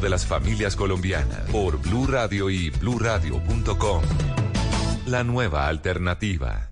de las familias colombianas por Blue Radio y bluradio.com. La nueva alternativa.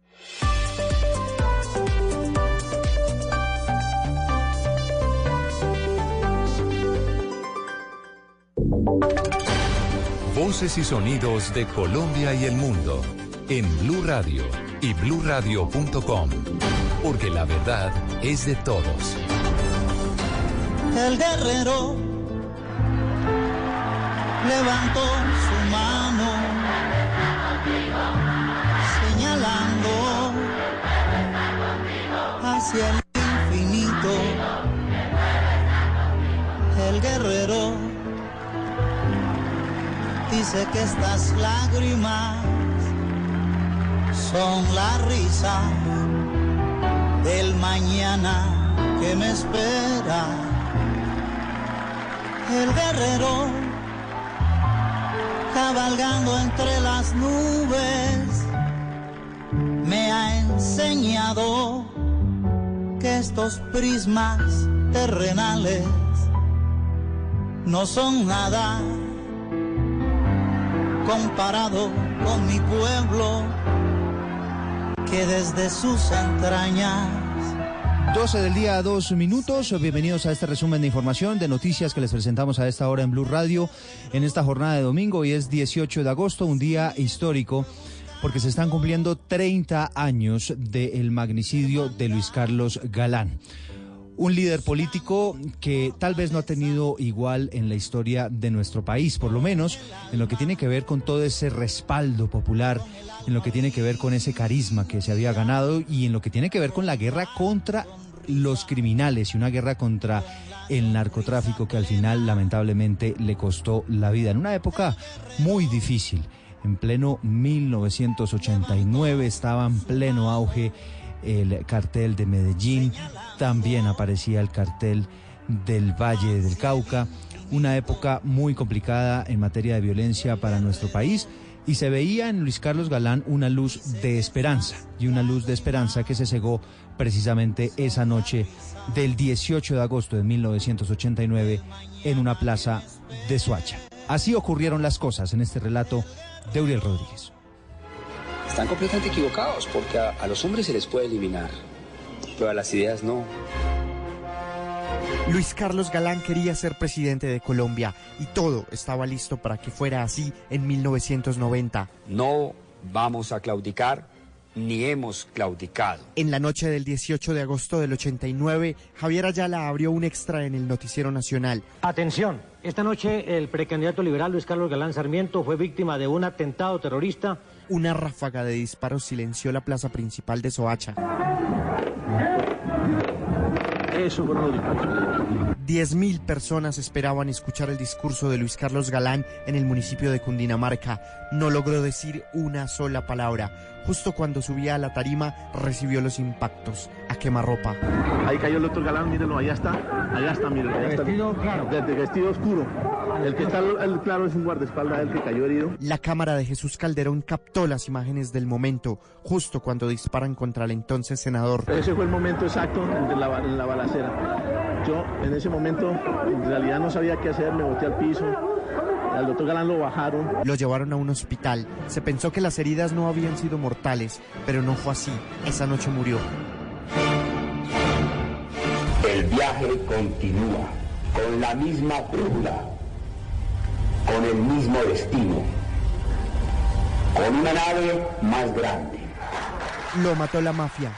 Voces y sonidos de Colombia y el mundo en Blue Radio y bluradio.com, porque la verdad es de todos. El guerrero levantó su mano señalando hacia el infinito. El guerrero dice que estas lágrimas son la risa del mañana que me espera. El guerrero cabalgando entre las nubes me ha enseñado que estos prismas terrenales no son nada comparado con mi pueblo que desde sus entrañas 12 del día, dos minutos. Bienvenidos a este resumen de información, de noticias que les presentamos a esta hora en Blue Radio en esta jornada de domingo. Hoy es 18 de agosto, un día histórico porque se están cumpliendo 30 años del magnicidio de Luis Carlos Galán un líder político que tal vez no ha tenido igual en la historia de nuestro país, por lo menos en lo que tiene que ver con todo ese respaldo popular, en lo que tiene que ver con ese carisma que se había ganado y en lo que tiene que ver con la guerra contra los criminales y una guerra contra el narcotráfico que al final lamentablemente le costó la vida en una época muy difícil. En pleno 1989 estaba en pleno auge el cartel de Medellín, también aparecía el cartel del Valle del Cauca, una época muy complicada en materia de violencia para nuestro país y se veía en Luis Carlos Galán una luz de esperanza y una luz de esperanza que se cegó precisamente esa noche del 18 de agosto de 1989 en una plaza de Suacha. Así ocurrieron las cosas en este relato de Uriel Rodríguez. Están completamente equivocados porque a, a los hombres se les puede eliminar, pero a las ideas no. Luis Carlos Galán quería ser presidente de Colombia y todo estaba listo para que fuera así en 1990. No vamos a claudicar ni hemos claudicado. En la noche del 18 de agosto del 89, Javier Ayala abrió un extra en el Noticiero Nacional. Atención, esta noche el precandidato liberal Luis Carlos Galán Sarmiento fue víctima de un atentado terrorista. Una ráfaga de disparos silenció la plaza principal de Soacha. Eso Diez mil personas esperaban escuchar el discurso de Luis Carlos Galán en el municipio de Cundinamarca. No logró decir una sola palabra. Justo cuando subía a la tarima recibió los impactos a quemarropa. Ahí cayó el otro galán, mírenlo, allá está. Allá está, mírenlo. Allá está. Vestido claro. Desde vestido oscuro. El que está el claro es un guardaespaldas, el que cayó herido. La cámara de Jesús Calderón captó las imágenes del momento, justo cuando disparan contra el entonces senador. Ese fue el momento exacto de la, en la balacera. Yo en ese momento en realidad no sabía qué hacer, me boté al piso al doctor Galán lo bajaron. Lo llevaron a un hospital. Se pensó que las heridas no habían sido mortales, pero no fue así. Esa noche murió. El viaje continúa con la misma brújula, con el mismo destino, con una nave más grande. Lo mató la mafia,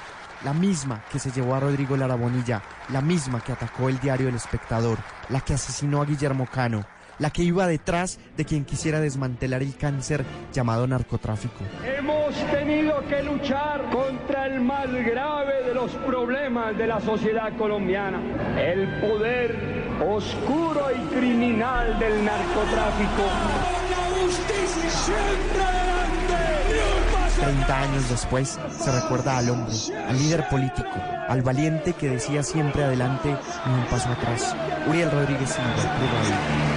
la misma que se llevó a Rodrigo Larabonilla, la misma que atacó el diario El Espectador, la que asesinó a Guillermo Cano, la que iba detrás de quien quisiera desmantelar el cáncer llamado narcotráfico. Hemos tenido que luchar contra el más grave de los problemas de la sociedad colombiana, el poder oscuro y criminal del narcotráfico. La justicia siempre adelante. 30 años después se recuerda al hombre, al líder político, al valiente que decía siempre adelante y un paso atrás. Uriel Rodríguez Silva,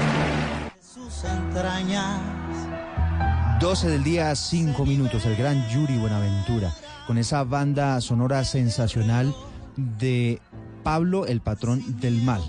entrañas. 12 del día, 5 minutos, el gran Yuri Buenaventura, con esa banda sonora sensacional de Pablo, el patrón del mal.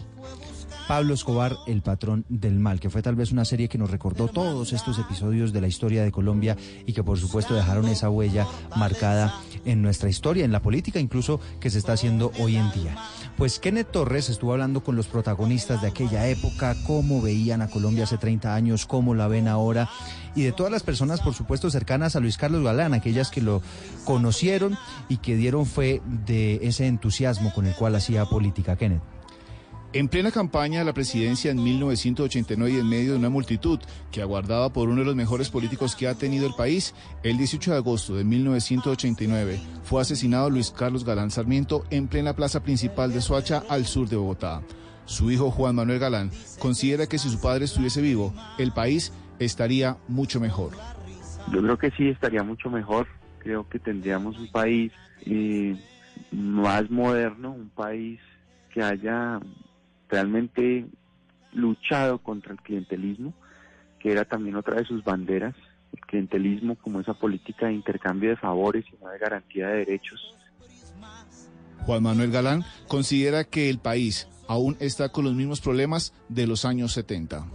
Pablo Escobar, el patrón del mal, que fue tal vez una serie que nos recordó todos estos episodios de la historia de Colombia y que por supuesto dejaron esa huella marcada en nuestra historia, en la política incluso que se está haciendo hoy en día. Pues Kenneth Torres estuvo hablando con los protagonistas de aquella época, cómo veían a Colombia hace 30 años, cómo la ven ahora y de todas las personas, por supuesto, cercanas a Luis Carlos Galán, aquellas que lo conocieron y que dieron fe de ese entusiasmo con el cual hacía política. Kenneth. En plena campaña de la presidencia en 1989 y en medio de una multitud que aguardaba por uno de los mejores políticos que ha tenido el país, el 18 de agosto de 1989 fue asesinado Luis Carlos Galán Sarmiento en plena plaza principal de Soacha, al sur de Bogotá. Su hijo Juan Manuel Galán considera que si su padre estuviese vivo, el país estaría mucho mejor. Yo creo que sí estaría mucho mejor. Creo que tendríamos un país eh, más moderno, un país que haya realmente luchado contra el clientelismo, que era también otra de sus banderas, el clientelismo como esa política de intercambio de favores y no de garantía de derechos. Juan Manuel Galán considera que el país aún está con los mismos problemas de los años 70.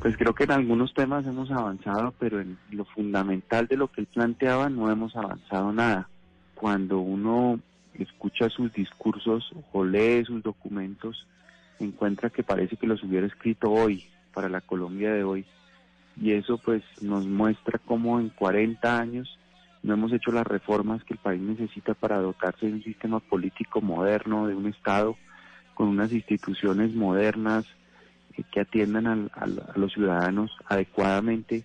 Pues creo que en algunos temas hemos avanzado, pero en lo fundamental de lo que él planteaba no hemos avanzado nada. Cuando uno escucha sus discursos o lee sus documentos, encuentra que parece que los hubiera escrito hoy, para la Colombia de hoy. Y eso pues nos muestra cómo en 40 años no hemos hecho las reformas que el país necesita para dotarse de un sistema político moderno, de un Estado con unas instituciones modernas eh, que atiendan a los ciudadanos adecuadamente.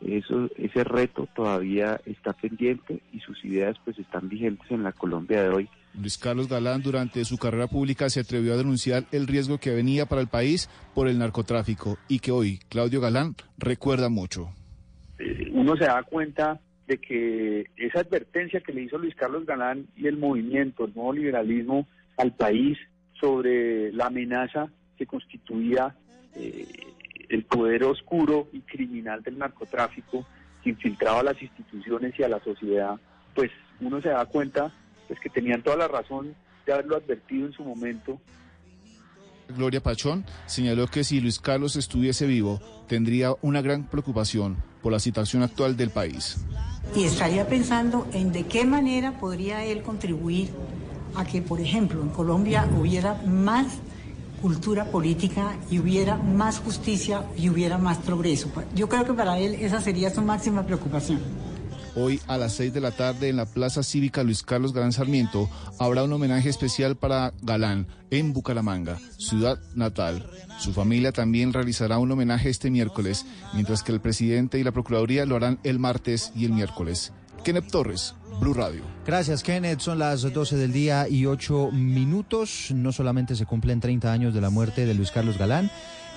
Eso, ese reto todavía está pendiente y sus ideas pues están vigentes en la Colombia de hoy. Luis Carlos Galán durante su carrera pública se atrevió a denunciar el riesgo que venía para el país por el narcotráfico y que hoy Claudio Galán recuerda mucho. Uno se da cuenta de que esa advertencia que le hizo Luis Carlos Galán y el movimiento, el nuevo liberalismo al país sobre la amenaza que constituía eh, el poder oscuro y criminal del narcotráfico que infiltraba a las instituciones y a la sociedad, pues uno se da cuenta pues que tenían toda la razón de haberlo advertido en su momento. Gloria Pachón señaló que si Luis Carlos estuviese vivo, tendría una gran preocupación por la situación actual del país. Y estaría pensando en de qué manera podría él contribuir a que, por ejemplo, en Colombia hubiera más cultura política y hubiera más justicia y hubiera más progreso. Yo creo que para él esa sería su máxima preocupación. Hoy a las 6 de la tarde en la Plaza Cívica Luis Carlos Galán Sarmiento habrá un homenaje especial para Galán en Bucaramanga, ciudad natal. Su familia también realizará un homenaje este miércoles, mientras que el presidente y la Procuraduría lo harán el martes y el miércoles. Kenneth Torres, Blue Radio. Gracias, Kenneth. Son las 12 del día y 8 minutos. No solamente se cumplen 30 años de la muerte de Luis Carlos Galán,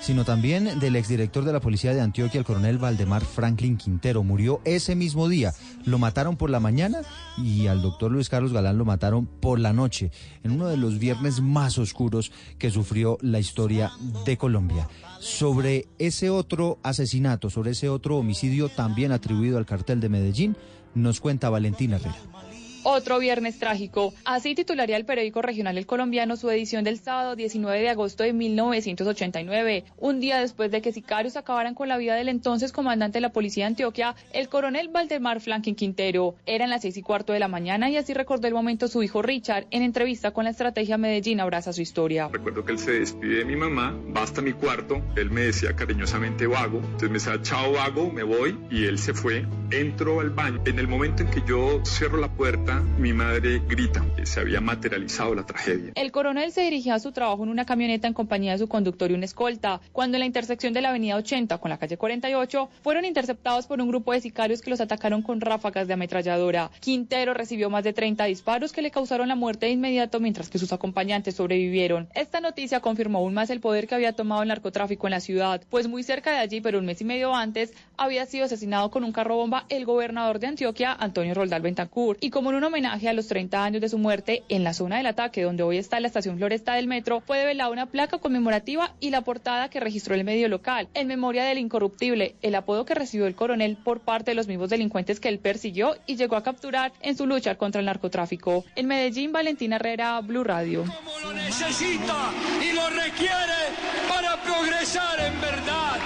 sino también del exdirector de la policía de Antioquia, el coronel Valdemar Franklin Quintero. Murió ese mismo día. Lo mataron por la mañana y al doctor Luis Carlos Galán lo mataron por la noche, en uno de los viernes más oscuros que sufrió la historia de Colombia. Sobre ese otro asesinato, sobre ese otro homicidio también atribuido al cartel de Medellín, nos cuenta Valentina Herrera. Otro viernes trágico. Así titularía el periódico regional El Colombiano su edición del sábado 19 de agosto de 1989, un día después de que sicarios acabaran con la vida del entonces comandante de la policía de Antioquia, el coronel Valdemar Franklin Quintero. Eran las seis y cuarto de la mañana y así recordó el momento su hijo Richard en entrevista con la estrategia Medellín abraza su historia. Recuerdo que él se despide de mi mamá, va hasta mi cuarto, él me decía cariñosamente vago, entonces me decía chao vago, me voy y él se fue, entro al baño. En el momento en que yo cierro la puerta, mi madre grita. Se había materializado la tragedia. El coronel se dirigía a su trabajo en una camioneta en compañía de su conductor y una escolta, cuando en la intersección de la avenida 80 con la calle 48 fueron interceptados por un grupo de sicarios que los atacaron con ráfagas de ametralladora. Quintero recibió más de 30 disparos que le causaron la muerte de inmediato mientras que sus acompañantes sobrevivieron. Esta noticia confirmó aún más el poder que había tomado el narcotráfico en la ciudad, pues muy cerca de allí, pero un mes y medio antes, había sido asesinado con un carro bomba el gobernador de Antioquia, Antonio Roldal Bentancur, y como en un homenaje a los 30 años de su muerte, en la zona del ataque donde hoy está la estación Floresta del metro, fue develada una placa conmemorativa y la portada que registró el medio local, en memoria del incorruptible, el apodo que recibió el coronel por parte de los mismos delincuentes que él persiguió y llegó a capturar en su lucha contra el narcotráfico. En Medellín, Valentina Herrera, Blue Radio. Lo necesita y lo requiere para progresar en verdad,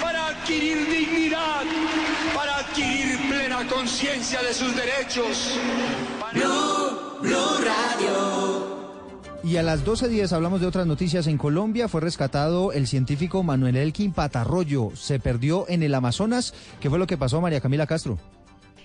para adquirir dignidad, para adquirir conciencia de sus derechos. Blue, Radio. Y a las 12.10 hablamos de otras noticias. En Colombia fue rescatado el científico Manuel Elkin Patarroyo. Se perdió en el Amazonas. ¿Qué fue lo que pasó, María Camila Castro?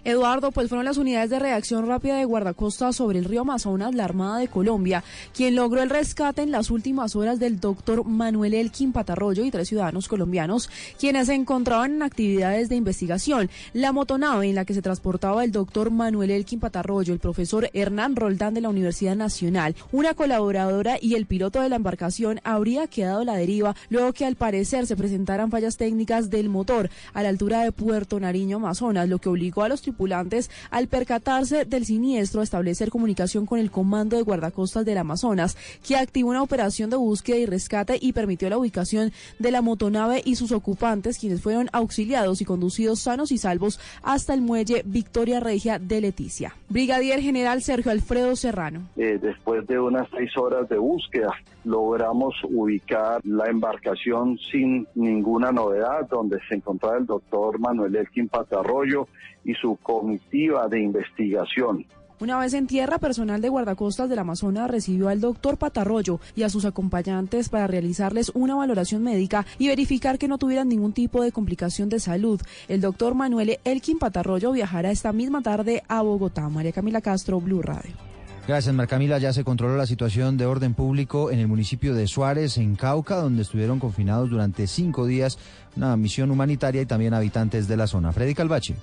Eduardo, pues fueron las unidades de reacción rápida de guardacosta sobre el río Amazonas, la Armada de Colombia, quien logró el rescate en las últimas horas del doctor Manuel Elkin Patarroyo y tres ciudadanos colombianos, quienes se encontraban en actividades de investigación. La motonave en la que se transportaba el doctor Manuel Elkin Patarroyo, el profesor Hernán Roldán de la Universidad Nacional, una colaboradora y el piloto de la embarcación habría quedado a la deriva luego que al parecer se presentaran fallas técnicas del motor a la altura de Puerto Nariño, Amazonas, lo que obligó a los tripulantes, al percatarse del siniestro, establecer comunicación con el Comando de Guardacostas del Amazonas, que activó una operación de búsqueda y rescate y permitió la ubicación de la motonave y sus ocupantes, quienes fueron auxiliados y conducidos sanos y salvos hasta el muelle Victoria Regia de Leticia. Brigadier General Sergio Alfredo Serrano. Eh, después de unas seis horas de búsqueda, logramos ubicar la embarcación sin ninguna novedad, donde se encontraba el doctor Manuel Elkin Patarroyo y su comitiva de investigación. Una vez en tierra, personal de guardacostas del Amazonas recibió al doctor Patarroyo y a sus acompañantes para realizarles una valoración médica y verificar que no tuvieran ningún tipo de complicación de salud. El doctor Manuel Elkin Patarroyo viajará esta misma tarde a Bogotá. María Camila Castro, Blue Radio. Gracias, Marcamila. Ya se controló la situación de orden público en el municipio de Suárez, en Cauca, donde estuvieron confinados durante cinco días una misión humanitaria y también habitantes de la zona. Freddy Calvache.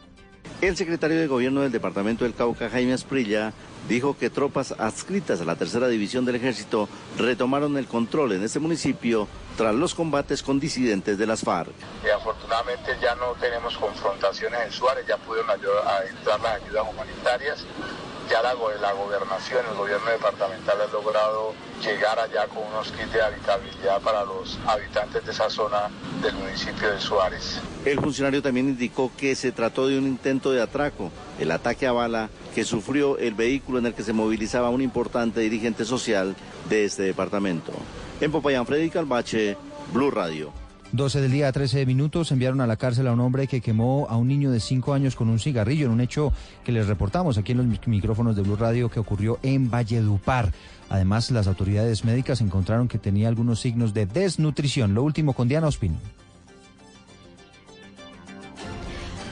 El secretario de Gobierno del Departamento del Cauca, Jaime Asprilla, dijo que tropas adscritas a la tercera división del ejército retomaron el control en ese municipio tras los combates con disidentes de las FARC. Y afortunadamente ya no tenemos confrontaciones en Suárez, ya pudieron entrar las ayudas humanitarias ya la, la, gobernación, el gobierno departamental ha logrado llegar allá con unos kits de habitabilidad para los habitantes de esa zona del municipio de Suárez. El funcionario también indicó que se trató de un intento de atraco, el ataque a bala que sufrió el vehículo en el que se movilizaba un importante dirigente social de este departamento. En Popayán, Freddy Calvache, Blue Radio. 12 del día, 13 minutos, enviaron a la cárcel a un hombre que quemó a un niño de 5 años con un cigarrillo en un hecho que les reportamos aquí en los micrófonos de Blue Radio que ocurrió en Valledupar. Además, las autoridades médicas encontraron que tenía algunos signos de desnutrición. Lo último con Diana Ospin.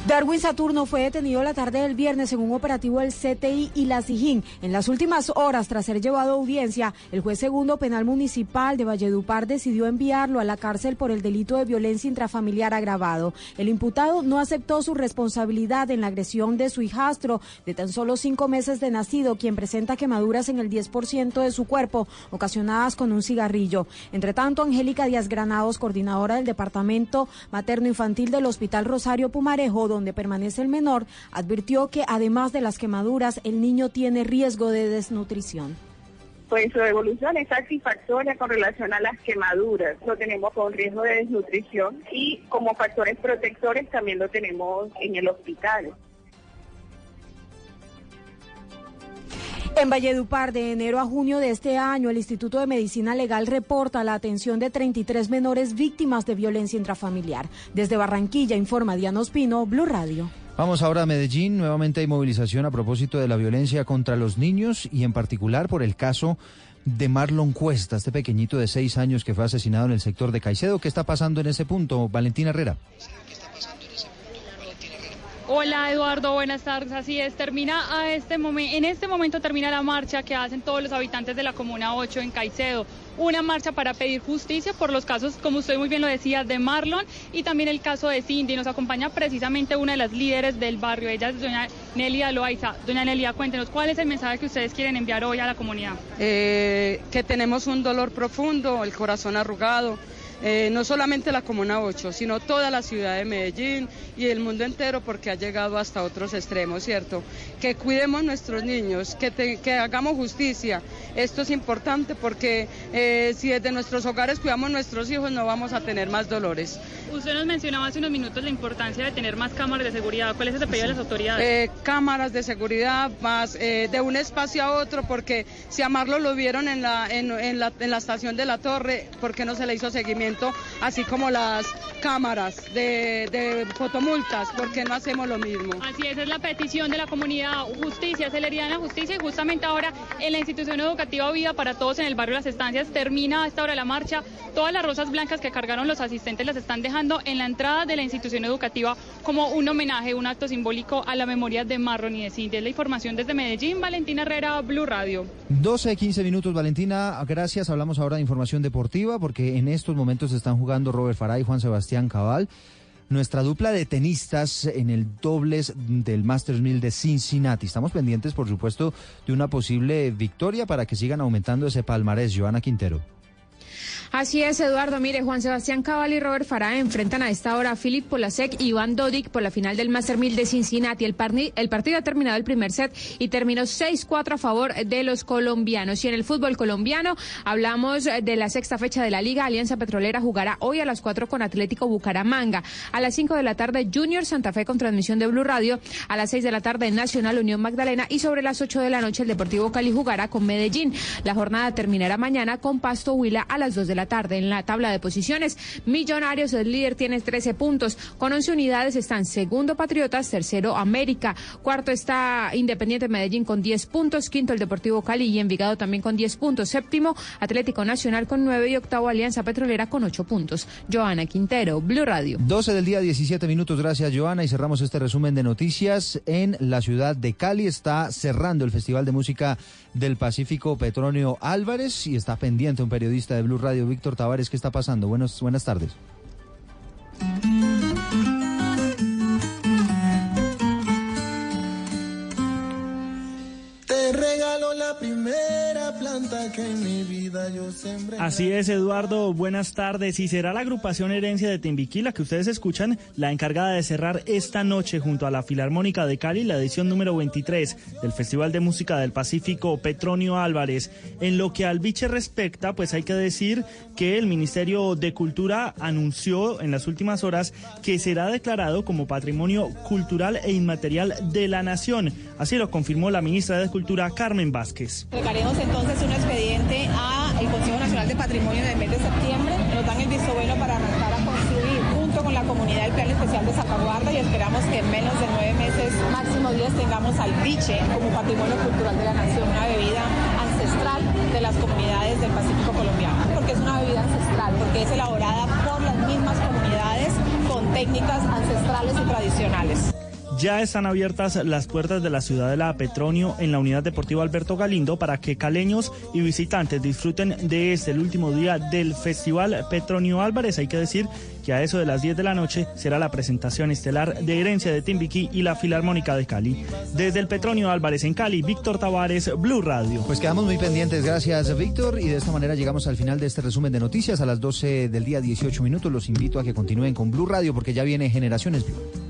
Darwin Saturno fue detenido la tarde del viernes en un operativo del CTI y la SIJIN. En las últimas horas, tras ser llevado a audiencia, el juez segundo penal municipal de Valledupar decidió enviarlo a la cárcel por el delito de violencia intrafamiliar agravado. El imputado no aceptó su responsabilidad en la agresión de su hijastro de tan solo cinco meses de nacido, quien presenta quemaduras en el 10% de su cuerpo, ocasionadas con un cigarrillo. Entre tanto, Angélica Díaz Granados, coordinadora del Departamento Materno Infantil del Hospital Rosario Pumarejo, donde permanece el menor, advirtió que además de las quemaduras, el niño tiene riesgo de desnutrición. Pues su evolución es satisfactoria con relación a las quemaduras. Lo tenemos con riesgo de desnutrición y como factores protectores también lo tenemos en el hospital. En Valledupar, de enero a junio de este año, el Instituto de Medicina Legal reporta la atención de 33 menores víctimas de violencia intrafamiliar. Desde Barranquilla, informa Diana Ospino, Blue Radio. Vamos ahora a Medellín. Nuevamente hay movilización a propósito de la violencia contra los niños y en particular por el caso de Marlon Cuesta, este pequeñito de seis años que fue asesinado en el sector de Caicedo. ¿Qué está pasando en ese punto, Valentina Herrera? Hola Eduardo, buenas tardes. Así es, termina a este momento, en este momento termina la marcha que hacen todos los habitantes de la Comuna 8 en Caicedo. Una marcha para pedir justicia por los casos, como usted muy bien lo decía, de Marlon y también el caso de Cindy. Nos acompaña precisamente una de las líderes del barrio, ella es doña Nelia Loaiza. Doña Nelia, cuéntenos, ¿cuál es el mensaje que ustedes quieren enviar hoy a la comunidad? Eh, que tenemos un dolor profundo, el corazón arrugado eh, no solamente la Comuna 8, sino toda la ciudad de Medellín y el mundo entero porque ha llegado hasta otros extremos, ¿cierto? Que cuidemos nuestros niños, que, que hagamos justicia. Esto es importante porque eh, si desde nuestros hogares cuidamos nuestros hijos no vamos a tener más dolores. Usted nos mencionaba hace unos minutos la importancia de tener más cámaras de seguridad. ¿Cuál es ese pedido de las autoridades? Eh, cámaras de seguridad, más de un espacio a otro, porque si a Marlo lo vieron en la, en, en, la, en la estación de la torre, ¿por qué no se le hizo seguimiento? así como las cámaras de, fotomultas, porque no hacemos lo mismo. Así es, es la petición de la comunidad, justicia, celeridad en la justicia y justamente ahora en la institución educativa Vida para Todos en el barrio Las Estancias termina a esta hora la marcha. Todas las rosas blancas que cargaron los asistentes las están dejando en la entrada de la institución educativa como un homenaje, un acto simbólico a la memoria de Marron y de Cindy. Es la información desde Medellín, Valentina Herrera, Blue Radio. 12, 15 minutos, Valentina, gracias. Hablamos ahora de información deportiva porque en estos momentos están jugando Robert Farah y Juan Sebastián Cabal. Nuestra dupla de tenistas en el dobles del Masters 1000 de Cincinnati. Estamos pendientes, por supuesto, de una posible victoria para que sigan aumentando ese palmarés. Joana Quintero. Así es, Eduardo. Mire, Juan Sebastián Cabal y Robert Farah enfrentan a esta hora a Filip Polasek y Iván Dodik por la final del Master 1000 de Cincinnati. El, el partido ha terminado el primer set y terminó 6-4 a favor de los colombianos. Y en el fútbol colombiano hablamos de la sexta fecha de la Liga. Alianza Petrolera jugará hoy a las 4 con Atlético Bucaramanga. A las 5 de la tarde, Junior Santa Fe con transmisión de Blue Radio. A las 6 de la tarde, Nacional Unión Magdalena. Y sobre las 8 de la noche, el Deportivo Cali jugará con Medellín. La jornada terminará mañana con Pasto Huila a las 2 de la tarde. En la tabla de posiciones, Millonarios, el líder, tiene 13 puntos. Con 11 unidades están segundo Patriotas, tercero América, cuarto está Independiente Medellín con 10 puntos, quinto el Deportivo Cali y Envigado también con 10 puntos, séptimo Atlético Nacional con 9 y octavo Alianza Petrolera con 8 puntos. Joana Quintero, Blue Radio. 12 del día, 17 minutos. Gracias, Joana. Y cerramos este resumen de noticias en la ciudad de Cali. Está cerrando el Festival de Música del Pacífico Petronio Álvarez y está pendiente un periodista de Blue Radio, Víctor Tavares. ¿Qué está pasando? Buenos, buenas tardes. La primera planta que en mi vida yo sembré. Así es, Eduardo. Buenas tardes. Y será la agrupación Herencia de Timbiquí que ustedes escuchan la encargada de cerrar esta noche junto a la Filarmónica de Cali la edición número 23 del Festival de Música del Pacífico Petronio Álvarez. En lo que al biche respecta, pues hay que decir que el Ministerio de Cultura anunció en las últimas horas que será declarado como Patrimonio Cultural e Inmaterial de la Nación. Así lo confirmó la ministra de Cultura, Carmen Vázquez. Entonces un expediente al Consejo Nacional de Patrimonio en el mes de septiembre. Nos dan el visto bueno para arrancar a construir junto con la comunidad el Plan Especial de Salvaguarda y esperamos que en menos de nueve meses, máximo diez, tengamos al biche como Patrimonio Cultural de la Nación, una bebida ancestral de las comunidades del Pacífico colombiano. porque es una bebida ancestral? Porque es elaborada por las mismas comunidades con técnicas ancestrales y tradicionales. Ya están abiertas las puertas de la Ciudadela Petronio en la Unidad Deportiva Alberto Galindo para que caleños y visitantes disfruten de este, último día del Festival Petronio Álvarez. Hay que decir que a eso de las 10 de la noche será la presentación estelar de Herencia de Timbiquí y la Filarmónica de Cali. Desde el Petronio Álvarez en Cali, Víctor Tavares, Blue Radio. Pues quedamos muy pendientes, gracias Víctor, y de esta manera llegamos al final de este resumen de noticias a las 12 del día 18 minutos. Los invito a que continúen con Blue Radio porque ya viene Generaciones Blue.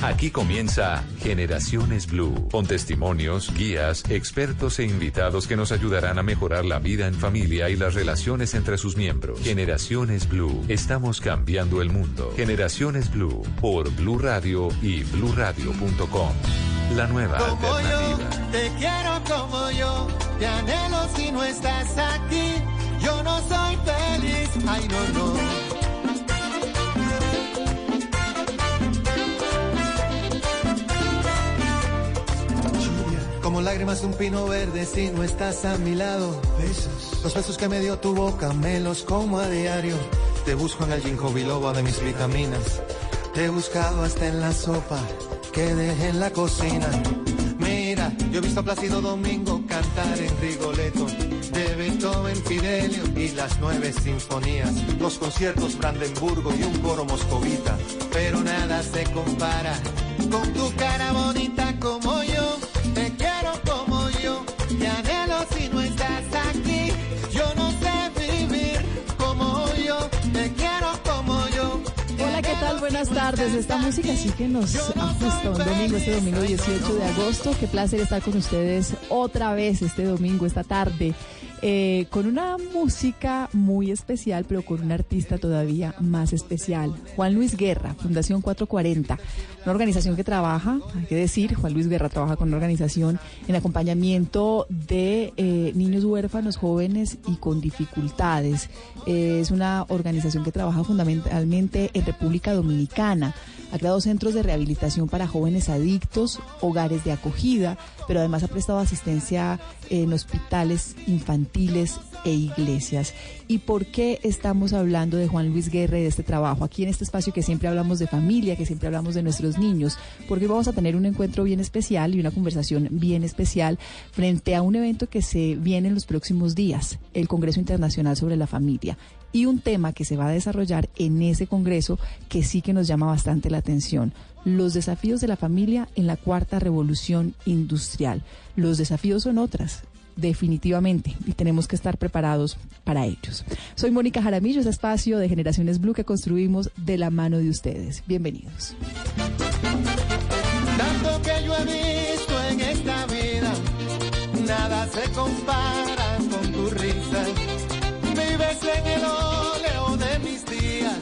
Aquí comienza Generaciones Blue, con testimonios, guías, expertos e invitados que nos ayudarán a mejorar la vida en familia y las relaciones entre sus miembros. Generaciones Blue, estamos cambiando el mundo. Generaciones Blue, por Blue Radio y bluradio.com. La nueva Como alternativa. yo, te quiero como yo, te anhelo si no estás aquí. Yo no soy feliz, ay no, no. Como lágrimas de un pino verde si no estás a mi lado. Besos. Los besos que me dio tu boca me los como a diario. Te busco en el ginkgo biloba de mis vitaminas. Te he buscado hasta en la sopa que dejé en la cocina. Mira, yo he visto a Plácido Domingo cantar en Rigoletto. De Beethoven, Fidelio y las nueve sinfonías. Los conciertos Brandenburgo y un coro moscovita. Pero nada se compara con tu cara bonita Buenas tardes. Esta música sí que nos ajusta un domingo, este domingo 18 de agosto. Qué placer estar con ustedes otra vez este domingo, esta tarde. Eh, con una música muy especial, pero con un artista todavía más especial. Juan Luis Guerra, Fundación 440, una organización que trabaja, hay que decir, Juan Luis Guerra trabaja con una organización en acompañamiento de eh, niños huérfanos, jóvenes y con dificultades. Eh, es una organización que trabaja fundamentalmente en República Dominicana. Ha creado centros de rehabilitación para jóvenes adictos, hogares de acogida, pero además ha prestado asistencia en hospitales infantiles e iglesias. ¿Y por qué estamos hablando de Juan Luis Guerra y de este trabajo? Aquí en este espacio que siempre hablamos de familia, que siempre hablamos de nuestros niños, porque vamos a tener un encuentro bien especial y una conversación bien especial frente a un evento que se viene en los próximos días, el Congreso Internacional sobre la Familia y un tema que se va a desarrollar en ese Congreso que sí que nos llama bastante la atención. Los desafíos de la familia en la cuarta revolución industrial. Los desafíos son otras, definitivamente, y tenemos que estar preparados para ellos. Soy Mónica Jaramillo, ese espacio de Generaciones Blue que construimos de la mano de ustedes. Bienvenidos. Tanto que yo he visto en esta vida, nada se compara con tu risa. Vives en el óleo de mis días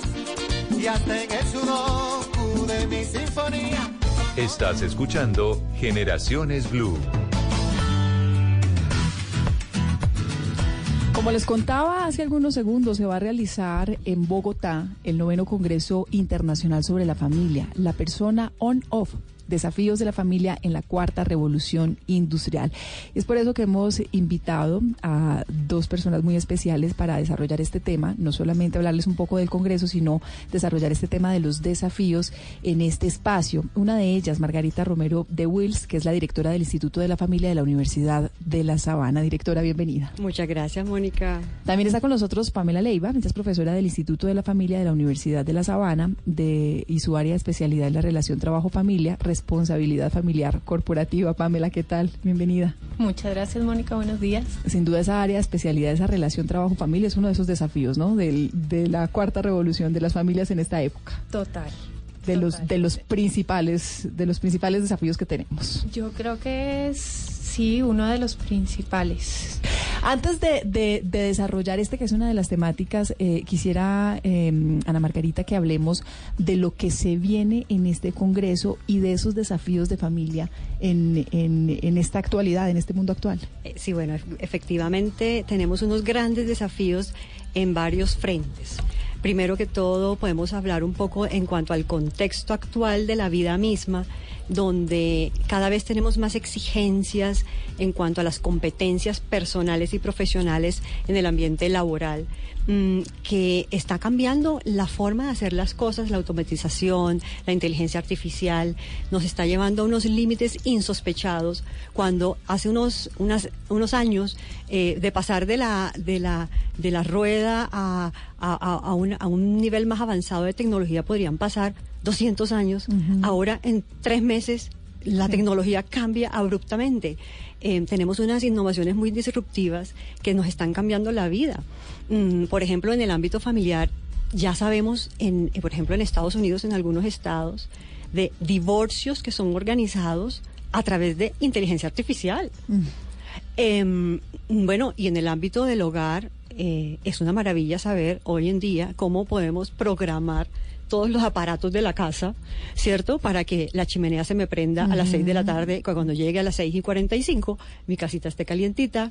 y hasta en el sudoku de mi sinfonía. Estás escuchando Generaciones Blue. Como les contaba hace algunos segundos, se va a realizar en Bogotá el noveno Congreso Internacional sobre la Familia, la persona on-off. Desafíos de la familia en la cuarta revolución industrial. Es por eso que hemos invitado a dos personas muy especiales para desarrollar este tema, no solamente hablarles un poco del Congreso, sino desarrollar este tema de los desafíos en este espacio. Una de ellas, Margarita Romero de Wills, que es la directora del Instituto de la Familia de la Universidad de La Sabana. Directora, bienvenida. Muchas gracias, Mónica. También está con nosotros Pamela Leiva, ella es profesora del Instituto de la Familia de la Universidad de La Sabana de, y su área de especialidad es la relación trabajo-familia, responsabilidad familiar corporativa. Pamela, ¿qué tal? Bienvenida. Muchas gracias, Mónica. Buenos días. Sin duda esa área especialidad, esa relación trabajo-familia es uno de esos desafíos, ¿no? Del- de la cuarta revolución de las familias en esta época. Total. De los, de los principales, de los principales desafíos que tenemos. Yo creo que es, sí, uno de los principales. Antes de, de- de desarrollar este, que es una de las temáticas, eh, quisiera, eh, Ana Margarita, que hablemos de lo que se viene en este Congreso y de esos desafíos de familia en, en- en esta actualidad, en este mundo actual. Eh, Sí, bueno, ef- efectivamente tenemos unos grandes desafíos en varios frentes. Primero que todo, podemos hablar un poco en cuanto al contexto actual de la vida misma, donde cada vez tenemos más exigencias en cuanto a las competencias personales y profesionales en el ambiente laboral mm, que está cambiando la forma de hacer las cosas, la automatización, la inteligencia artificial, nos está llevando a unos límites insospechados cuando hace unos, unos años eh, de pasar de la, de la, de la rueda a, a, a, un, a un nivel más avanzado de tecnología podrían pasar 200 años. Ahora en tres meses la tecnología cambia abruptamente. Eh, tenemos unas innovaciones muy disruptivas que nos están cambiando la vida. Mm, por ejemplo, en el ámbito familiar, ya sabemos, en, eh, por ejemplo, en Estados Unidos, en algunos estados, de divorcios que son organizados a través de inteligencia artificial. Em, bueno, y en el ámbito del hogar, eh, es una maravilla saber hoy en día cómo podemos programar todos los aparatos de la casa, ¿cierto? Para que la chimenea se me prenda a las 6 de la tarde, cuando llegue a las 6 y 45, mi casita esté calientita.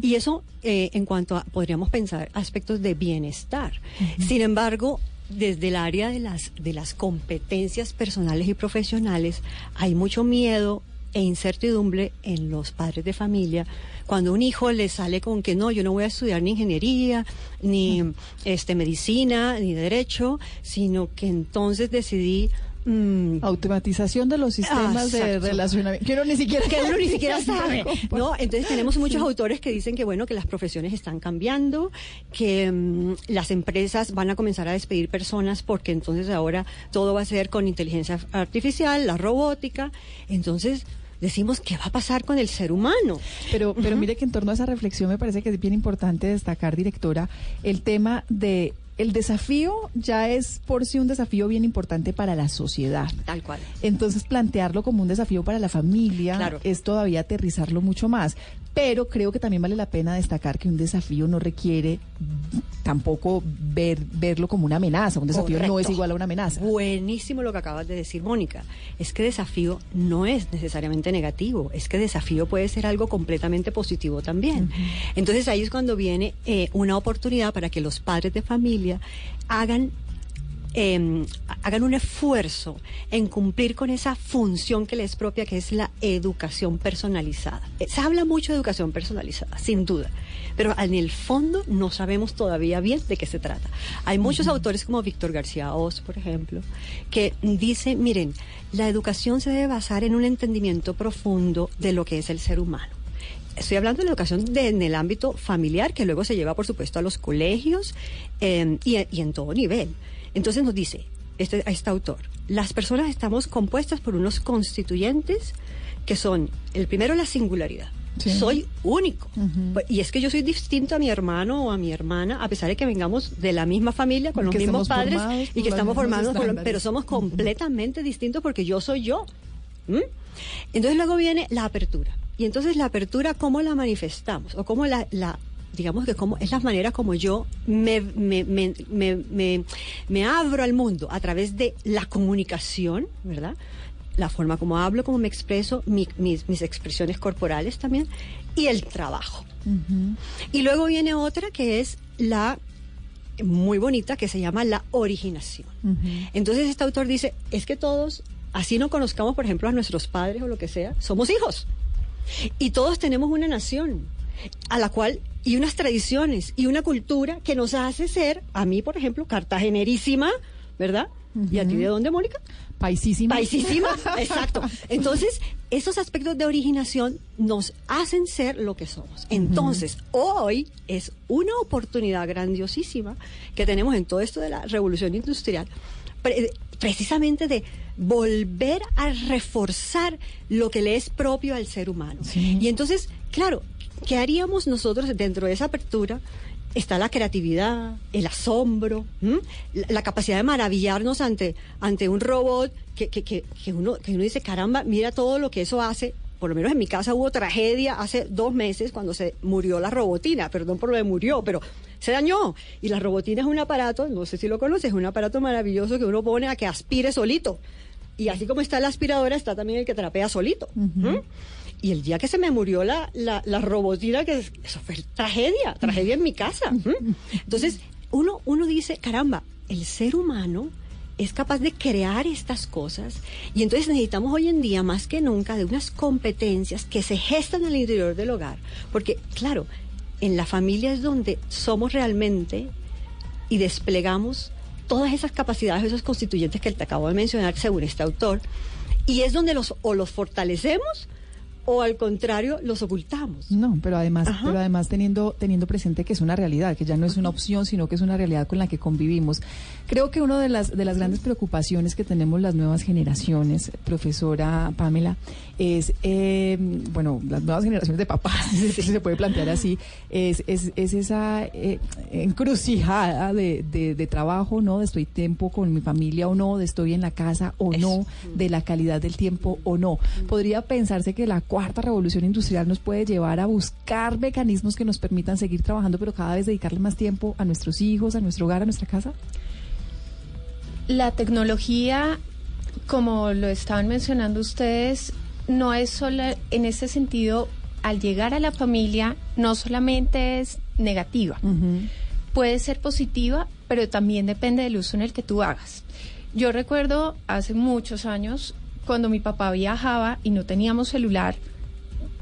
Y eso, eh, en cuanto a, podríamos pensar, aspectos de bienestar. Sin embargo, desde el área de las, de las competencias personales y profesionales, hay mucho miedo e incertidumbre en los padres de familia cuando un hijo le sale con que no, yo no voy a estudiar ni ingeniería, ni este medicina, ni derecho, sino que entonces decidí mm, automatización de los sistemas de relacionamiento. Que uno ni siquiera que uno ni siquiera sabe no entonces tenemos muchos autores que dicen que bueno que las profesiones están cambiando que mm, las empresas van a comenzar a despedir personas porque entonces ahora todo va a ser con inteligencia artificial la robótica. Entonces decimos qué va a pasar con el ser humano. Pero, pero mire que en torno a esa reflexión me parece que es bien importante destacar, directora, el tema de el desafío ya es por sí un desafío bien importante para la sociedad. Tal cual. Entonces plantearlo como un desafío para la familia es todavía aterrizarlo mucho más pero creo que también vale la pena destacar que un desafío no requiere tampoco ver, verlo como una amenaza. Un desafío no es igual a una amenaza. Buenísimo lo que acabas de decir, Mónica. Es que desafío no es necesariamente negativo, es que desafío puede ser algo completamente positivo también. Entonces ahí es cuando viene eh, una oportunidad para que los padres de familia hagan Em, hagan un esfuerzo en cumplir con esa función que les es propia, que es la educación personalizada. Eh, se habla mucho de educación personalizada, sin duda, pero en el fondo no sabemos todavía bien de qué se trata. Hay muchos autores como Víctor García Oz, por ejemplo, que dicen, miren, la educación se debe basar en un entendimiento profundo de lo que es el ser humano. Estoy hablando de la educación en el ámbito familiar, que luego se lleva, por supuesto, a los colegios em, y, y en todo nivel. Entonces nos dice este, este autor, las personas estamos compuestas por unos constituyentes que son, el primero, la singularidad. Soy único. Y es que yo soy distinto a mi hermano o a mi hermana, a pesar de que vengamos de la misma familia, con los mismos padres y que estamos formados, pero somos completamente distintos porque yo soy yo. Entonces luego viene la apertura. Y entonces la apertura, ¿cómo la manifestamos? O cómo la, la digamos que como es la manera como yo me, me, me, me, abro al mundo a través de la comunicación, ¿verdad? La forma como hablo, como me expreso, mis, mis, expresiones corporales también, y el trabajo. Y luego viene otra que es la muy bonita que se llama la originación. Entonces este autor dice, es que todos, así no conozcamos, por ejemplo, a nuestros padres o lo que sea, somos hijos. Y todos tenemos una nación a la cual y unas tradiciones y una cultura que nos hace ser, a mí por ejemplo, cartagenerísima, ¿verdad? ¿Y a ti de dónde, Mónica? Paisísima. Paisísima, exacto. Entonces, esos aspectos de originación nos hacen ser lo que somos. Entonces, hoy es una oportunidad grandiosísima que tenemos en todo esto de la revolución industrial, precisamente de volver a reforzar lo que le es propio al ser humano. Y entonces, claro, ¿Qué haríamos nosotros dentro de esa apertura? Está la creatividad, el asombro, la, capacidad de maravillarnos ante, ante un robot que, que, que, uno, que uno dice, caramba, mira todo lo que eso hace por lo menos en mi casa hubo tragedia hace dos meses cuando se murió la robotina, perdón por lo de murió, pero se dañó. Y la robotina es un aparato, no sé si lo conoces, es un aparato maravilloso que uno pone a que aspire solito. Y así como está la aspiradora, está también el que trapea solito. Y el día que se me murió la, la, robotina, que eso fue tragedia, tragedia en mi casa. Entonces, uno, uno dice, caramba, el ser humano es capaz de crear estas cosas y entonces necesitamos hoy en día más que nunca de unas competencias que se gestan en el interior del hogar, porque claro, en la familia es donde somos realmente y desplegamos todas esas capacidades, esos constituyentes que te acabo de mencionar según este autor, y es donde los o los fortalecemos o al contrario los ocultamos. No, pero además, pero además teniendo teniendo presente que es una realidad, que ya no es una opción, sino que es una realidad con la que convivimos. Creo que una de las de las grandes preocupaciones que tenemos las nuevas generaciones, profesora Pamela, es eh, bueno, las nuevas generaciones de papás, si se puede plantear así, es, es, es esa eh, encrucijada de, de, trabajo, ¿no? De estoy tiempo con mi familia o no, de estoy en la casa o no, de la calidad del tiempo o no. Podría pensarse que la cuarta revolución industrial nos puede llevar a buscar mecanismos que nos permitan seguir trabajando, pero cada vez dedicarle más tiempo a nuestros hijos, a nuestro hogar, a nuestra casa? La tecnología, como lo estaban mencionando ustedes, no es solo en ese sentido, al llegar a la familia, no solamente es negativa, puede ser positiva, pero también depende del uso en el que tú hagas. Yo recuerdo hace muchos años cuando mi papá viajaba y no teníamos celular,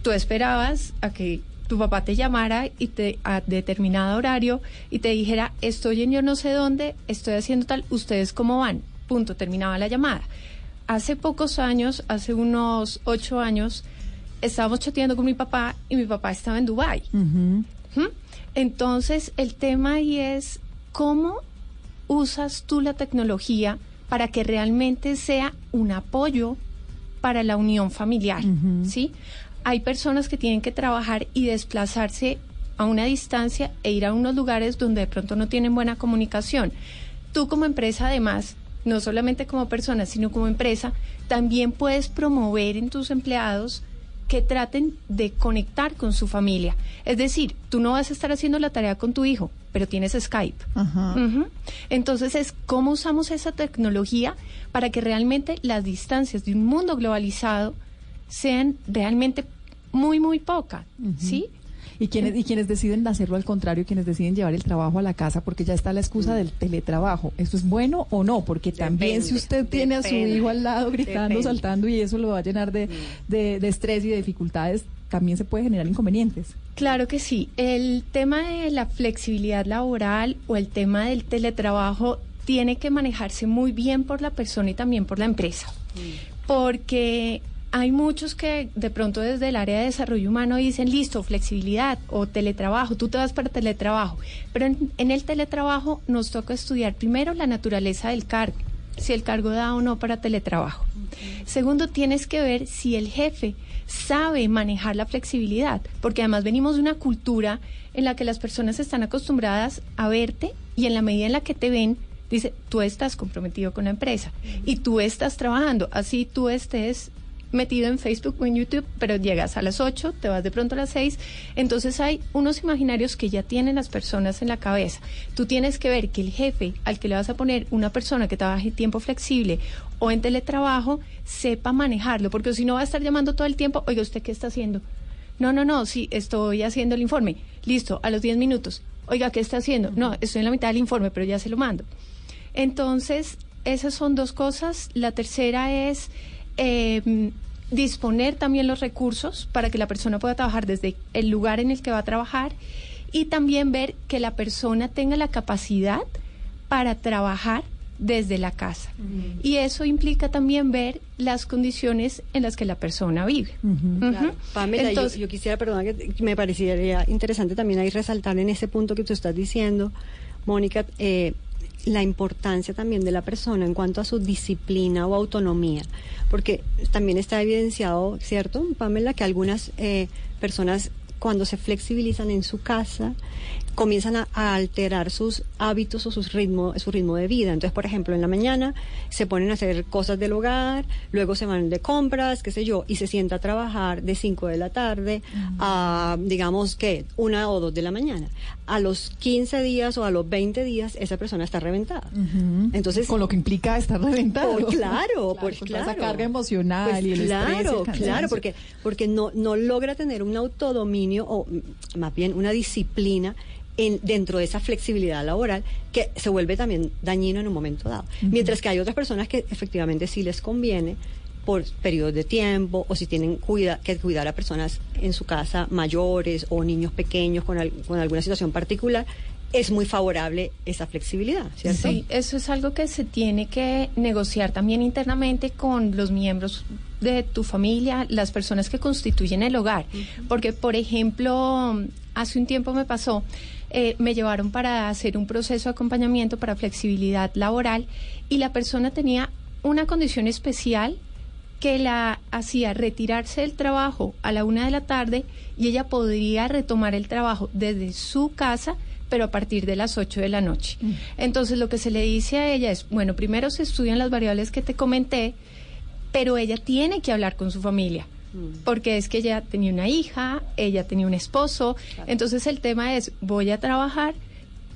tú esperabas a que tu papá te llamara y te a determinado horario y te dijera, estoy en yo no sé dónde, estoy haciendo tal, ustedes cómo van. Punto, terminaba la llamada. Hace pocos años, hace unos ocho años, estábamos chateando con mi papá y mi papá estaba en Dubái. Entonces, el tema ahí es cómo usas tú la tecnología para que realmente sea un apoyo para la unión familiar, ¿sí? Hay personas que tienen que trabajar y desplazarse a una distancia e ir a unos lugares donde de pronto no tienen buena comunicación. Tú como empresa además, no solamente como persona, sino como empresa, también puedes promover en tus empleados que traten de conectar con su familia. Es decir, tú no vas a estar haciendo la tarea con tu hijo, pero tienes Skype. Entonces es cómo usamos esa tecnología para que realmente las distancias de un mundo globalizado sean realmente muy, muy pocas, ¿sí? Y quienes, y quienes deciden hacerlo al contrario, quienes deciden llevar el trabajo a la casa, porque ya está la excusa mm. del teletrabajo. ¿Esto es bueno o no? Porque también si usted tiene a su hijo al lado gritando, saltando y eso lo va a llenar de, mm. de, de estrés y de dificultades, también se puede generar inconvenientes. Claro que sí. El tema de la flexibilidad laboral o el tema del teletrabajo tiene que manejarse muy bien por la persona y también por la empresa. Mm. Porque hay muchos que de pronto desde el área de desarrollo humano dicen, listo, flexibilidad o teletrabajo, tú te vas para teletrabajo. Pero en, el teletrabajo nos toca estudiar primero la naturaleza del cargo, si el cargo da o no para teletrabajo. Segundo, tienes que ver si el jefe sabe manejar la flexibilidad, porque además venimos de una cultura en la que las personas están acostumbradas a verte y en la medida en la que te ven, dice, tú estás comprometido con la empresa y tú estás trabajando, así tú estés metido en Facebook o en YouTube, pero llegas a las 8, te vas de pronto a las 6. Entonces hay unos imaginarios que ya tienen las personas en la cabeza. Tú tienes que ver que el jefe al que le vas a poner una persona que trabaje tiempo flexible o en teletrabajo sepa manejarlo, porque si no va a estar llamando todo el tiempo, oiga, ¿usted qué está haciendo? No, no, no, sí, estoy haciendo el informe. Listo, a los 10 minutos. Oiga, ¿qué está haciendo? No, estoy en la mitad del informe, pero ya se lo mando. Entonces, esas son dos cosas. La tercera es eh, disponer también los recursos para que la persona pueda trabajar desde el lugar en el que va a trabajar y también ver que la persona tenga la capacidad para trabajar desde la casa. Y eso implica también ver las condiciones en las que la persona vive. Pamela, yo, quisiera, perdón, que me parecería interesante también ahí resaltar en ese punto que tú estás diciendo, Mónica, eh, la importancia también de la persona en cuanto a su disciplina o autonomía, porque también está evidenciado, ¿cierto, Pamela, que algunas eh, personas cuando se flexibilizan en su casa, comienzan a, alterar sus hábitos o sus ritmo, su ritmo de vida. Entonces, por ejemplo, en la mañana se ponen a hacer cosas del hogar, luego se van de compras, qué sé yo, y se sienta a trabajar de 5 de la tarde a, digamos que, una o dos de la mañana. A los 15 días o a los 20 días, esa persona está reventada. Entonces, con lo que implica estar reventado. Por, claro, por claro. Esa carga emocional pues y el claro, estrés. claro, porque, porque no, no logra tener un autodominio o más bien una disciplina en, dentro de esa flexibilidad laboral que se vuelve también dañino en un momento dado. Mientras que hay otras personas que efectivamente sí les conviene por periodos de tiempo o si tienen cuida, que cuidar a personas en su casa mayores o niños pequeños con, con alguna situación particular, es muy favorable esa flexibilidad, ¿cierto? Sí, eso es algo que se tiene que negociar también internamente con los miembros de tu familia, las personas que constituyen el hogar. Porque, por ejemplo, hace un tiempo me pasó, eh, me llevaron para hacer un proceso de acompañamiento para flexibilidad laboral y la persona tenía una condición especial que la hacía retirarse del trabajo a la una de la tarde y ella podría retomar el trabajo desde su casa pero a partir de las 8 de la noche. Mm. Entonces lo que se le dice a ella es, bueno, primero se estudian las variables que te comenté, pero ella tiene que hablar con su familia. Mm. Porque es que ella tenía una hija, ella tenía un esposo. Entonces el tema es, voy a trabajar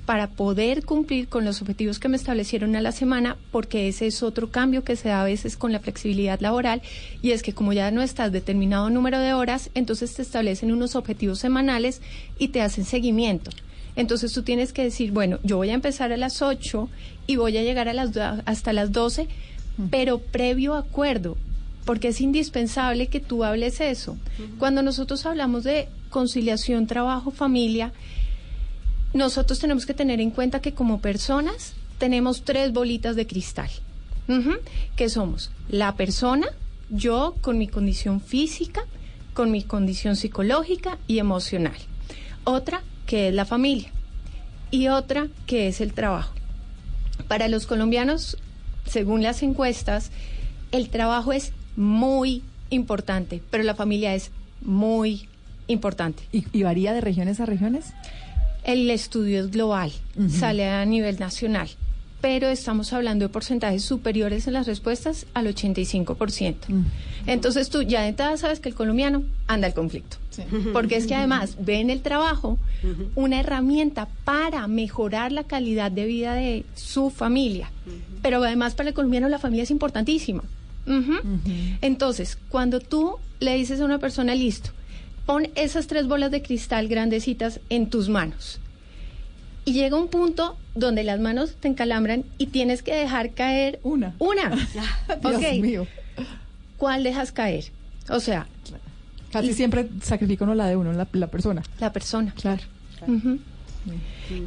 para poder cumplir con los objetivos que me establecieron a la semana, porque ese es otro cambio que se da a veces con la flexibilidad laboral, y es que como ya no estás determinado número de horas, entonces te establecen unos objetivos semanales y te hacen seguimiento. Entonces tú tienes que decir, bueno, yo voy a empezar a las 8 y voy a llegar a las hasta las 12, pero previo acuerdo, porque es indispensable que tú hables eso. Cuando nosotros hablamos de conciliación trabajo-familia, nosotros tenemos que tener en cuenta que como personas tenemos tres bolitas de cristal, que somos la persona, yo con mi condición física, con mi condición psicológica y emocional. Otra, que es la familia, y otra, que es el trabajo. Para los colombianos, según las encuestas, el trabajo es muy importante, pero la familia es muy importante. ¿Y, varía de regiones a regiones? El estudio es global, sale a nivel nacional pero estamos hablando de porcentajes superiores en las respuestas al 85%. Mm. Entonces tú ya de entrada sabes que el colombiano anda al conflicto. Porque es que además ve en el trabajo una herramienta para mejorar la calidad de vida de su familia. Pero además para el colombiano la familia es importantísima. Entonces, cuando tú le dices a una persona, listo, pon esas tres bolas de cristal grandecitas en tus manos y llega un punto donde las manos te encalambran y tienes que dejar caer una. Una. Dios mío. ¿Cuál dejas caer? O sea, casi siempre sacrifica uno la de uno, la, la persona. La persona. Claro.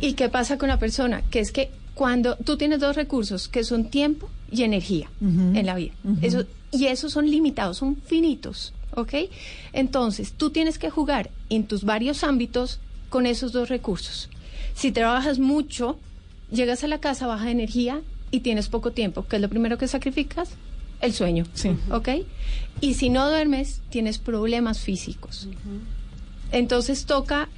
¿Y qué pasa con la persona? Que es que cuando tú tienes dos recursos, que son tiempo y energía en la vida, eso, y esos son limitados, son finitos, ¿ok? Entonces, tú tienes que jugar en tus varios ámbitos con esos dos recursos. Si trabajas mucho, llegas a la casa baja de energía y tienes poco tiempo. ¿Qué es lo primero que sacrificas? El sueño. Sí. ¿Ok? Y si no duermes, tienes problemas físicos. Entonces toca,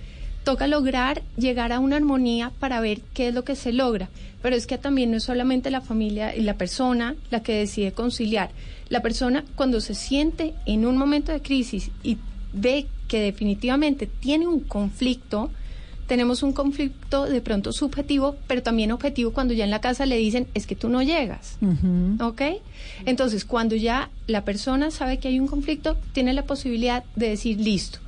toca lograr llegar a una armonía para ver qué es lo que se logra. Pero es que también no es solamente la familia y la persona la que decide conciliar. La persona cuando se siente en un momento de crisis y ve que definitivamente tiene un conflicto, tenemos un conflicto de pronto subjetivo, pero también objetivo cuando ya en la casa le dicen, es que tú no llegas. ¿Ok? Entonces, cuando ya la persona sabe que hay un conflicto, tiene la posibilidad de decir, listo,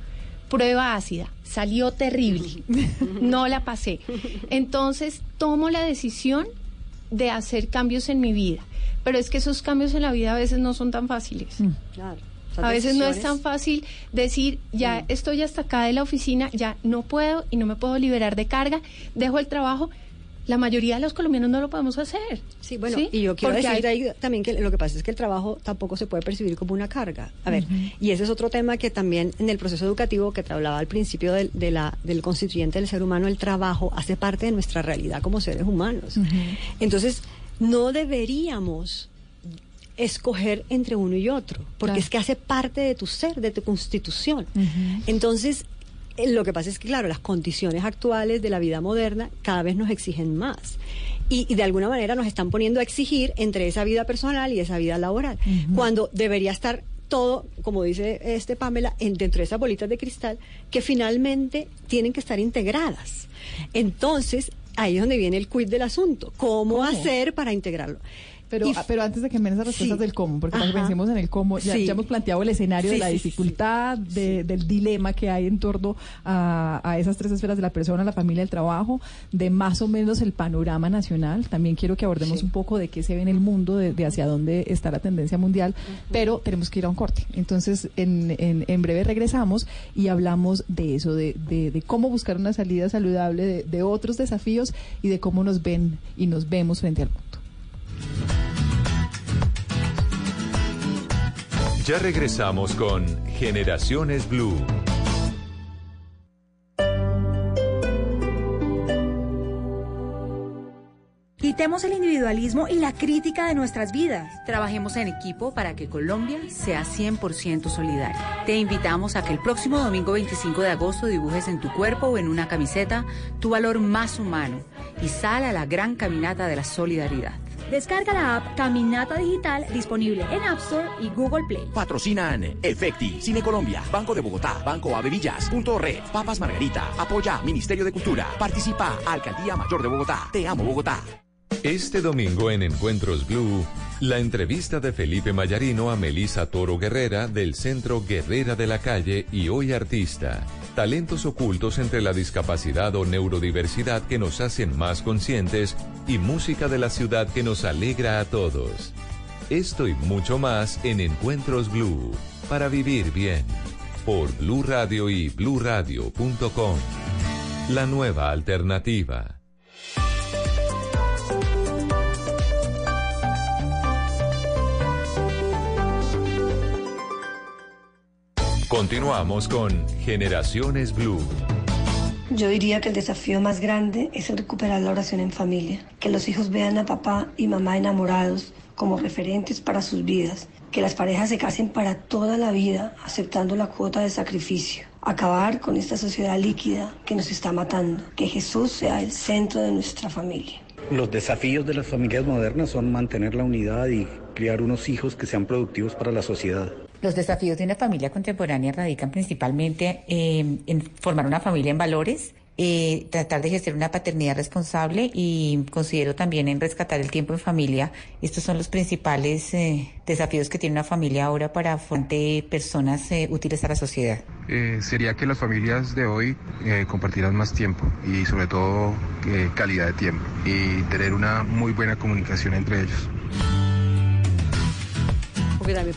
prueba ácida, salió terrible, no la pasé. Entonces, tomo la decisión de hacer cambios en mi vida. Pero es que esos cambios en la vida a veces no son tan fáciles. Mm. Claro. A veces no es tan fácil decir, ya mm. estoy hasta acá de la oficina, ya no puedo y no me puedo liberar de carga, dejo el trabajo. La mayoría de los colombianos no lo podemos hacer. Sí, bueno, y yo quiero decir también que lo que pasa es que el trabajo tampoco se puede percibir como una carga. A ver, y ese es otro tema que también en el proceso educativo que te hablaba al principio de, la, del constituyente del ser humano, el trabajo hace parte de nuestra realidad como seres humanos. Entonces, no deberíamos escoger entre uno y otro, porque es que hace parte de tu ser, de tu constitución. Entonces, lo que pasa es que, claro, las condiciones actuales de la vida moderna cada vez nos exigen más. Y, de alguna manera nos están poniendo a exigir entre esa vida personal y esa vida laboral, cuando debería estar todo, como dice este Pamela, en, dentro de esas bolitas de cristal que finalmente tienen que estar integradas. Entonces, ahí es donde viene el quid del asunto. ¿Cómo, ¿Cómo? hacer para integrarlo? Pero, ah, pero antes de que me den esas respuestas del cómo, porque cuando pensemos en el cómo, ya, hemos planteado el escenario de la dificultad, del dilema que hay en torno a, esas tres esferas de la persona, la familia, el trabajo, de más o menos el panorama nacional. También quiero que abordemos un poco de qué se ve en el mundo, de, hacia dónde está la tendencia mundial, pero tenemos que ir a un corte. Entonces, en, en, breve regresamos y hablamos de eso, de, de, cómo buscar una salida saludable, de otros desafíos y de cómo nos ven y nos vemos frente al mundo. Ya regresamos con Generaciones Blue. Quitemos el individualismo y la crítica de nuestras vidas. Trabajemos en equipo para que Colombia sea 100% solidaria. Te invitamos a que el próximo domingo 25 de agosto dibujes en tu cuerpo o en una camiseta tu valor más humano y sal a la gran caminata de la solidaridad. Descarga la app Caminata Digital disponible en App Store y Google Play. Patrocinan Efecti, Cine Colombia, Banco de Bogotá, Banco Avevillas, Punto Red, Papas Margarita, Apoya Ministerio de Cultura, Participa Alcaldía Mayor de Bogotá. Te amo Bogotá. Este domingo en Encuentros Blue, la entrevista de Felipe Mayarino a Melisa Toro Guerrera del Centro Guerrera de la Calle y Hoy Artista talentos ocultos entre la discapacidad o neurodiversidad que nos hacen más conscientes y música de la ciudad que nos alegra a todos. Esto y mucho más en Encuentros Blue, para vivir bien, por Blue Radio y bluradio.com. La nueva alternativa. Continuamos con Generaciones Blue. Yo diría que el desafío más grande es el recuperar la oración en familia, que los hijos vean a papá y mamá enamorados como referentes para sus vidas, que las parejas se casen para toda la vida aceptando la cuota de sacrificio, acabar con esta sociedad líquida que nos está matando, que Jesús sea el centro de nuestra familia. Los desafíos de las familias modernas son mantener la unidad y criar unos hijos que sean productivos para la sociedad. Los desafíos de una familia contemporánea radican principalmente eh, en formar una familia en valores, eh, tratar de gestionar una paternidad responsable y considero también en rescatar el tiempo en familia. Estos son los principales eh, desafíos que tiene una familia ahora para de personas útiles a la sociedad. sería que las familias de hoy compartieran más tiempo y sobre todo calidad de tiempo y tener una muy buena comunicación entre ellos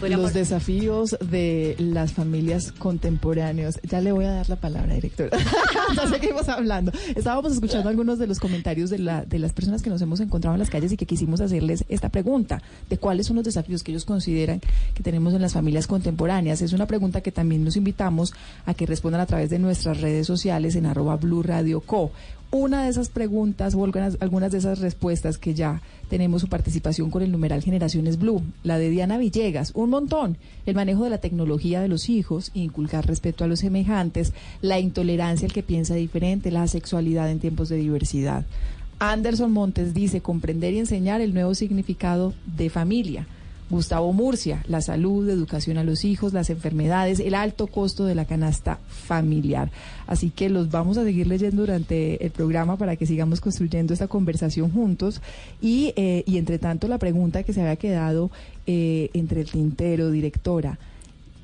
los desafíos de las familias contemporáneas. Ya le voy a dar la palabra, directora. ya seguimos hablando. Estábamos escuchando algunos de los comentarios de, la, de las personas que nos hemos encontrado en las calles y que quisimos hacerles esta pregunta de cuáles son los desafíos que ellos consideran que tenemos en las familias contemporáneas. Es una pregunta que también nos invitamos a que respondan a través de nuestras redes sociales en arroba Blue Radio Co una de esas preguntas o algunas, de esas respuestas que ya tenemos su participación con el numeral Generaciones Blue, la de Diana Villegas, un montón, el manejo de la tecnología de los hijos, inculcar respeto a los semejantes, la intolerancia al que piensa diferente, la sexualidad en tiempos de diversidad. Anderson Montes dice comprender y enseñar el nuevo significado de familia. Gustavo Murcia, la salud, educación a los hijos, las enfermedades, el alto costo de la canasta familiar. Así que los vamos a seguir leyendo durante el programa para que sigamos construyendo esta conversación juntos. Y, eh, y entre tanto, la pregunta que se había quedado eh, entre el tintero, directora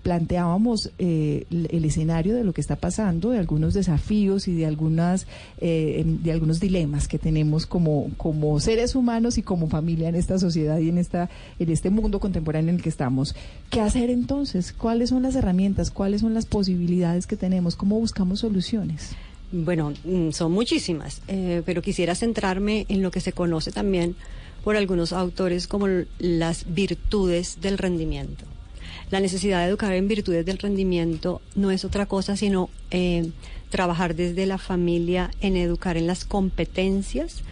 planteábamos eh, el, escenario de lo que está pasando, de algunos desafíos y de algunas eh, em, de algunos dilemas que tenemos como como seres humanos y como familia en esta sociedad y en esta en este mundo contemporáneo en el que estamos. ¿Qué hacer entonces? ¿Cuáles son las herramientas? ¿Cuáles son las posibilidades que tenemos? ¿Cómo buscamos soluciones? Bueno, mm, son muchísimas, eh, pero quisiera centrarme en lo que se conoce también por algunos autores como las virtudes del rendimiento. La necesidad de educar en virtudes del rendimiento no es otra cosa sino eh, trabajar desde la familia en educar en las competencias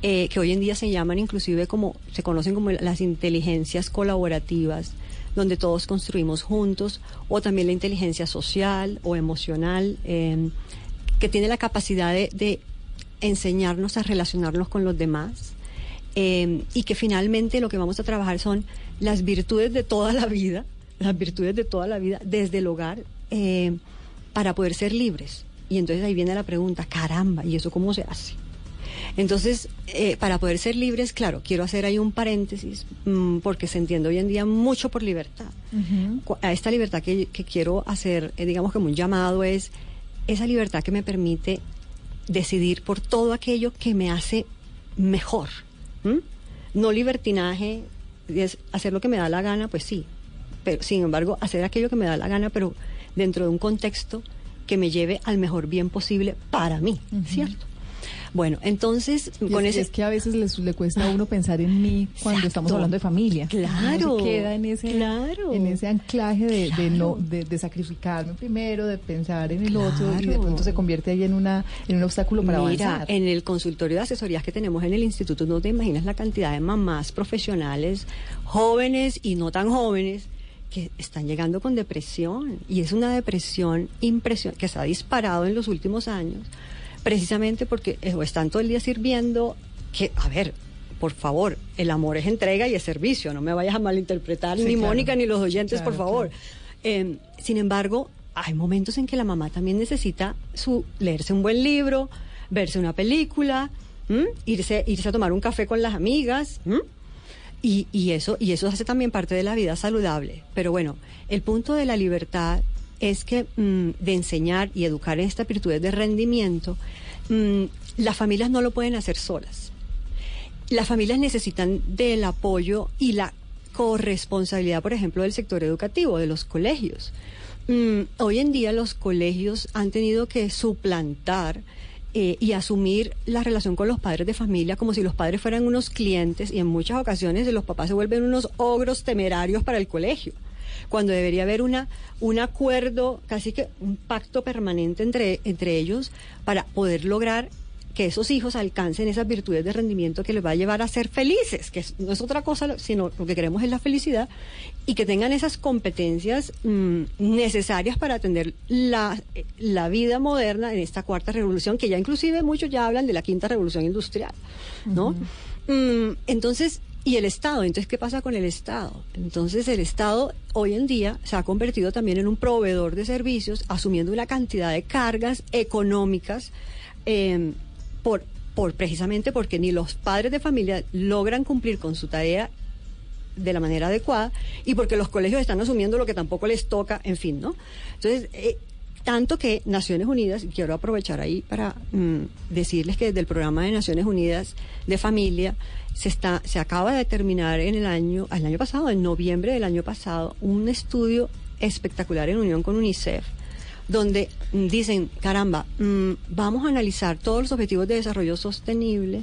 eh, que hoy en día se llaman inclusive como, se conocen como las inteligencias colaborativas, donde todos construimos juntos, o también la inteligencia social o emocional, em, que tiene la capacidad de, enseñarnos a relacionarnos con los demás, em, y que finalmente lo que vamos a trabajar son las virtudes de toda la vida, las virtudes de toda la vida desde el hogar eh, para poder ser libres. Y entonces ahí viene la pregunta, caramba, ¿y eso cómo se hace? Entonces, eh, para poder ser libres, claro, quiero hacer ahí un paréntesis, mm, porque se entiende hoy en día mucho por libertad. A esta libertad que, quiero hacer, eh, digamos como un llamado, es esa libertad que me permite decidir por todo aquello que me hace mejor. No libertinaje, es hacer lo que me da la gana, pues sí, pero sin embargo, hacer aquello que me da la gana, pero dentro de un contexto que me lleve al mejor bien posible para mí, ¿cierto? Bueno, entonces con es, ese... es que a veces le, cuesta a uno pensar en mí cuando estamos hablando de familia. Claro. queda en ese, claro. en ese anclaje de, no de, sacrificarme primero, de pensar en el otro y de pronto se convierte ahí en una en un obstáculo para Mira, en el consultorio de asesorías que tenemos en el instituto no te imaginas la cantidad de mamás profesionales jóvenes y no tan jóvenes que están llegando con depresión y es una depresión impresionante que se ha disparado en los últimos años precisamente porque eh, están todo el día sirviendo, que, a ver, por favor, el amor es entrega y es servicio, no me vayas a malinterpretar, ni Mónica ni los oyentes, por favor. Em, sin embargo, hay momentos en que la mamá también necesita su, leerse un buen libro, verse una película, irse, irse a tomar un café con las amigas. Y, y, eso, y eso hace también parte de la vida saludable. Pero bueno, el punto de la libertad es que mm, de enseñar y educar en estas virtudes de rendimiento, mm, las familias no lo pueden hacer solas. Las familias necesitan del apoyo y la corresponsabilidad, por ejemplo, del sector educativo, de los colegios. Mm, hoy en día los colegios han tenido que suplantar eh, y asumir la relación con los padres de familia como si los padres fueran unos clientes y en muchas ocasiones los papás se vuelven unos ogros temerarios para el colegio cuando debería haber una, un acuerdo, casi que un pacto permanente entre, entre ellos para poder lograr que esos hijos alcancen esas virtudes de rendimiento que les va a llevar a ser felices, que no es otra cosa, sino lo que queremos es la felicidad, y que tengan esas competencias mm, necesarias para atender la, la, vida moderna en esta cuarta revolución, que ya inclusive muchos ya hablan de la quinta revolución industrial, ¿no? Mm, entonces, y el Estado, entonces, ¿qué pasa con el Estado? Entonces, el Estado hoy en día se ha convertido también en un proveedor de servicios, asumiendo una cantidad de cargas económicas em, por, por precisamente porque ni los padres de familia logran cumplir con su tarea de la manera adecuada y porque los colegios están asumiendo lo que tampoco les toca, en fin, ¿no? Entonces, eh, tanto que Naciones Unidas, quiero aprovechar ahí para mm, decirles que desde el programa de Naciones Unidas de Familia se está, se acaba de terminar en el año, el año pasado, en noviembre del año pasado, un estudio espectacular en unión con UNICEF, donde mm, dicen, caramba, mm, vamos a analizar todos los objetivos de desarrollo sostenible,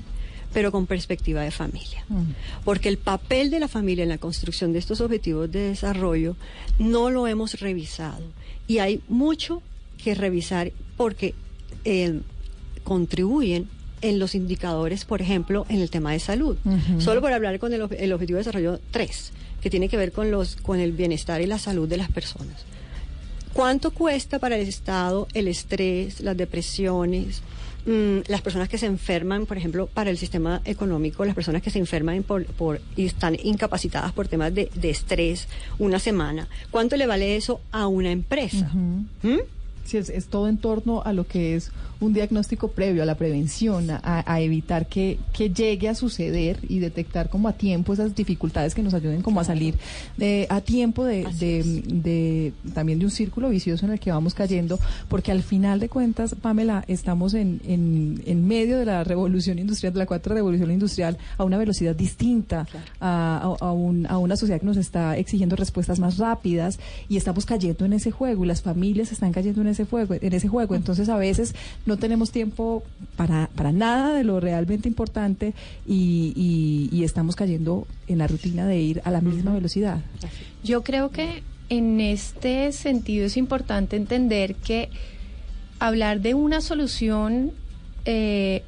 pero con perspectiva de familia. Porque el papel de la familia en la construcción de estos objetivos de desarrollo no lo hemos revisado. Y hay mucho que revisar porque eh, contribuyen en los indicadores, por ejemplo, en el tema de salud. Solo por hablar con el, objetivo de desarrollo 3, que tiene que ver con, los, con el bienestar y la salud de las personas. ¿Cuánto cuesta para el Estado el estrés, las depresiones, mm, las personas que se enferman, por ejemplo, para el sistema económico, las personas que se enferman por, por y están incapacitadas por temas de, estrés una semana? ¿Cuánto le vale eso a una empresa? Sí, es, todo en torno a lo que es un diagnóstico previo, a la prevención, a, evitar que, llegue a suceder y detectar como a tiempo esas dificultades que nos ayuden como a salir de, a tiempo de, de, también de un círculo vicioso en el que vamos cayendo, porque al final de cuentas, Pamela, estamos en, en, medio de la revolución industrial, de la cuarta revolución industrial, a una velocidad distinta, a, a, un, a una sociedad que nos está exigiendo respuestas más rápidas y estamos cayendo en ese juego y las familias están cayendo en ese juego, en ese juego. Entonces a veces no tenemos tiempo para, para nada de lo realmente importante y, y, estamos cayendo en la rutina de ir a la misma velocidad. Yo creo que en este sentido es importante entender que hablar de una solución eh,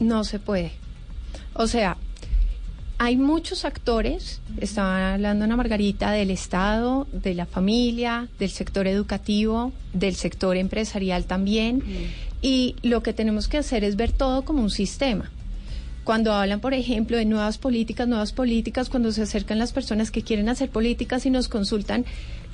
no se puede. O sea, hay muchos actores, estaba hablando Ana Margarita, del Estado, de la familia, del sector educativo, del sector empresarial también, mm. Y lo que tenemos que hacer es ver todo como un sistema. Cuando hablan, por ejemplo, de nuevas políticas, nuevas políticas, cuando se acercan las personas que quieren hacer políticas y nos consultan,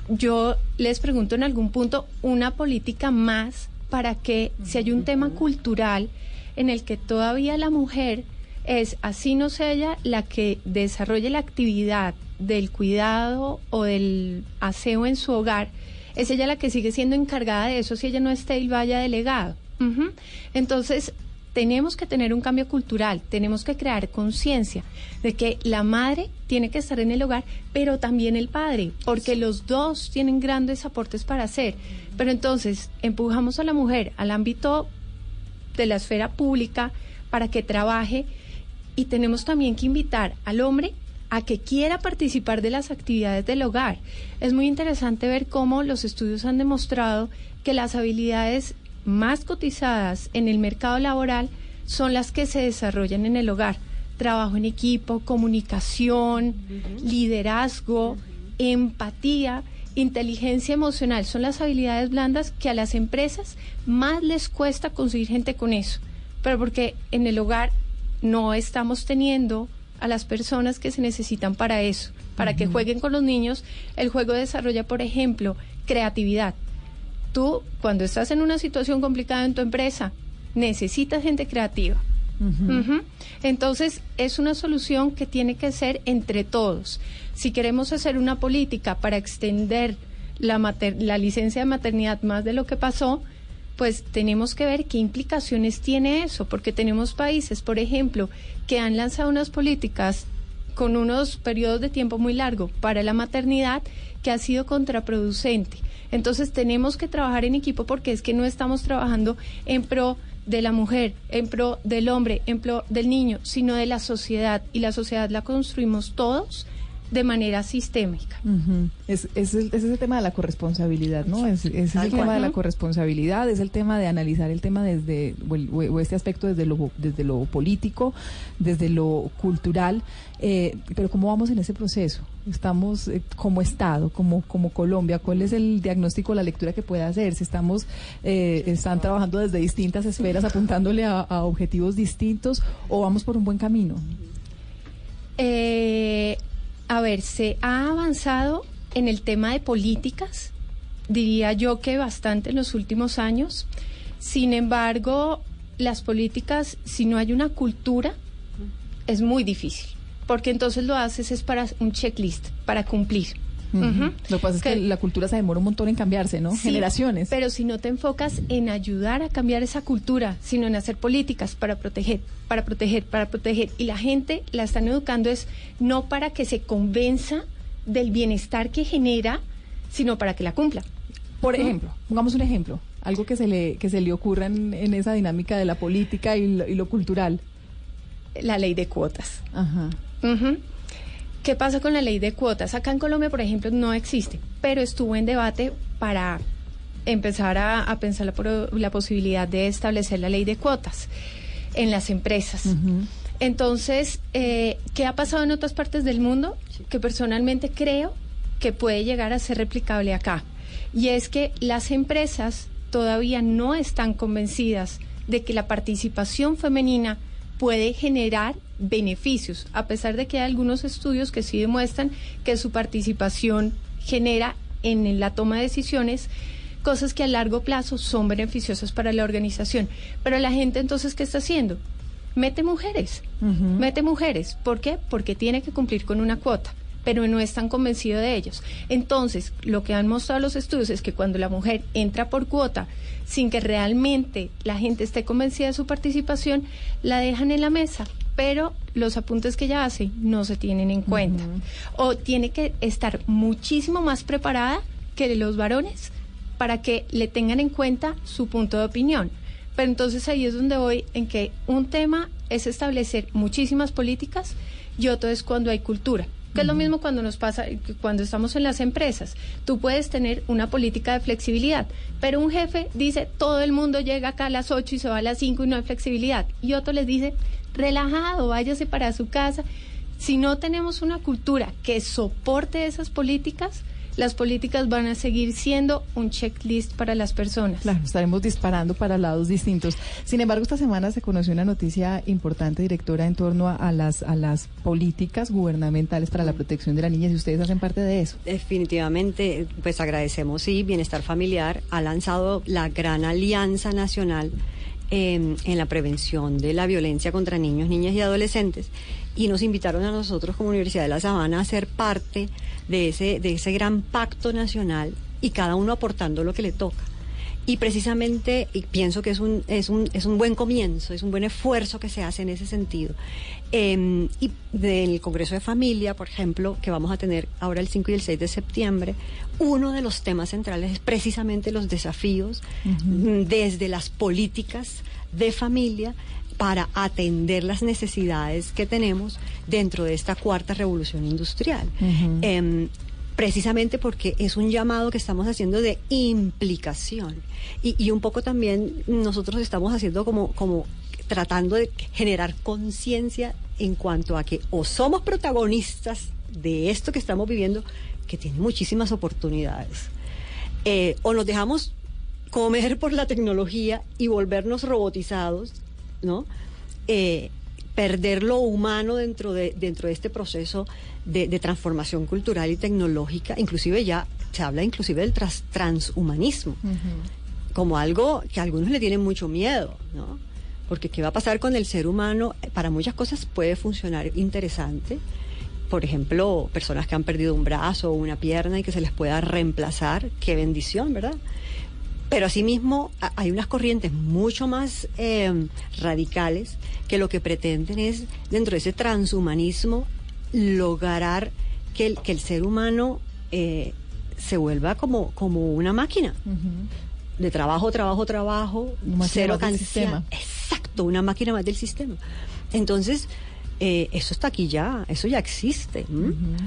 yo les pregunto en algún punto, ¿una política más para que si hay un tema cultural en el que todavía la mujer es, así no sea ella la que desarrolle la actividad del cuidado o del aseo en su hogar, es ella la que sigue siendo encargada de eso si ella no esté y vaya delegado. Entonces, tenemos que tener un cambio cultural, tenemos que crear conciencia de que la madre tiene que estar en el hogar, pero también el padre, porque los dos tienen grandes aportes para hacer. Pero entonces empujamos a la mujer al ámbito de la esfera pública para que trabaje y tenemos también que invitar al hombre a que quiera participar de las actividades del hogar. Es muy interesante ver cómo los estudios han demostrado que las habilidades más cotizadas en el mercado laboral son las que se desarrollan en el hogar. Trabajo en equipo, comunicación, liderazgo, empatía, inteligencia emocional. Son las habilidades blandas que a las empresas más les cuesta conseguir gente con eso. Pero porque en el hogar no estamos teniendo a las personas que se necesitan para eso, para que jueguen con los niños. El juego desarrolla, por ejemplo, creatividad tú cuando estás en una situación complicada en tu empresa, necesitas gente creativa. Entonces, es una solución que tiene que ser entre todos. Si queremos hacer una política para extender la, la licencia de maternidad más de lo que pasó, pues tenemos que ver qué implicaciones tiene eso, porque tenemos países, por ejemplo, que han lanzado unas políticas con unos periodos de tiempo muy largo para la maternidad que ha sido contraproducente. Entonces tenemos que trabajar en equipo porque es que no estamos trabajando en pro de la mujer, en pro del hombre, en pro del niño, sino de la sociedad. Y la sociedad la construimos todos de manera sistémica. es, es, el, es, tema de la corresponsabilidad, ¿no? Es, es el tema de la corresponsabilidad, es el tema de analizar el tema desde, o, este aspecto desde lo, desde lo político, desde lo cultural, eh, pero ¿cómo vamos en ese proceso? Estamos eh, como Estado, como, como Colombia, ¿cuál es el diagnóstico, la lectura que puede hacer? Si estamos, eh, están trabajando desde distintas esferas, apuntándole a, a objetivos distintos, o vamos por un buen camino? Eh, a ver, se ha avanzado en el tema de políticas, diría yo que bastante en los últimos años. Sin embargo, las políticas, si no hay una cultura, es muy difícil, porque entonces lo haces es para un checklist, para cumplir. Lo que pasa es que, la cultura se demora un montón en cambiarse, ¿no? Generaciones. Pero si no te enfocas en ayudar a cambiar esa cultura, sino en hacer políticas para proteger, para proteger, para proteger, y la gente la están educando es no para que se convenza del bienestar que genera, sino para que la cumpla. Por ejemplo, pongamos un ejemplo, algo que se le, que se le ocurra en, esa dinámica de la política y lo, cultural. La ley de cuotas. Ajá. ¿Qué pasa con la ley de cuotas? Acá en Colombia, por ejemplo, no existe, pero estuvo en debate para empezar a, pensar la, la, posibilidad de establecer la ley de cuotas en las empresas. Entonces, eh, ¿qué ha pasado en otras partes del mundo? Que personalmente creo que puede llegar a ser replicable acá. Y es que las empresas todavía no están convencidas de que la participación femenina puede generar beneficios, a pesar de que hay algunos estudios que sí demuestran que su participación genera en la toma de decisiones cosas que a largo plazo son beneficiosas para la organización. Pero la gente entonces, ¿qué está haciendo? Mete mujeres, mete mujeres. ¿Por qué? Porque tiene que cumplir con una cuota pero no están convencidos de ellos. Entonces, lo que han mostrado los estudios es que cuando la mujer entra por cuota sin que realmente la gente esté convencida de su participación, la dejan en la mesa, pero los apuntes que ella hace no se tienen en cuenta. O tiene que estar muchísimo más preparada que los varones para que le tengan en cuenta su punto de opinión. Pero entonces ahí es donde voy en que un tema es establecer muchísimas políticas y otro es cuando hay cultura que es lo mismo cuando nos pasa, cuando estamos en las empresas. Tú puedes tener una política de flexibilidad, pero un jefe dice, todo el mundo llega acá a las 8 y se va a las 5 y no hay flexibilidad. Y otro les dice, relajado, váyase para su casa. Si no tenemos una cultura que soporte esas políticas, las políticas van a seguir siendo un checklist para las personas. Claro, estaremos disparando para lados distintos. Sin embargo, esta semana se conoció una noticia importante, directora, en torno a, las, a las políticas gubernamentales para la protección de la niña, y ustedes hacen parte de eso. Definitivamente, pues agradecemos, sí, Bienestar Familiar ha lanzado la gran alianza nacional en la prevención de la violencia contra niños, niñas y adolescentes y nos invitaron a nosotros como Universidad de La Sabana a ser parte de ese, de ese gran pacto nacional y cada uno aportando lo que le toca. Y precisamente y pienso que es un, es, un, es un buen comienzo, es un buen esfuerzo que se hace en ese sentido. Eh, y del Congreso de Familia, por ejemplo, que vamos a tener ahora el 5 y el 6 de septiembre, uno de los temas centrales es precisamente los desafíos desde las políticas de familia para atender las necesidades que tenemos dentro de esta cuarta revolución industrial. Em, precisamente porque es un llamado que estamos haciendo de implicación. Y, un poco también nosotros estamos haciendo como, como tratando de generar conciencia en cuanto a que o somos protagonistas de esto que estamos viviendo, que tiene muchísimas oportunidades, eh, o nos dejamos comer por la tecnología y volvernos robotizados ¿no? Eh, perder lo humano dentro de, dentro de este proceso de, transformación cultural y tecnológica, inclusive ya se habla inclusive del transhumanismo, como algo que a algunos le tienen mucho miedo, ¿no? Porque qué va a pasar con el ser humano, para muchas cosas puede funcionar interesante, por ejemplo, personas que han perdido un brazo o una pierna y que se les pueda reemplazar, qué bendición, ¿verdad? Pero asimismo hay unas corrientes mucho más eh, radicales que lo que pretenden es, dentro de ese transhumanismo, lograr que el, que el ser humano eh, se vuelva como, como una máquina. De trabajo, trabajo, trabajo, cero sistema. Exacto, una máquina más del sistema. Entonces, eh, eso está aquí ya, eso ya existe.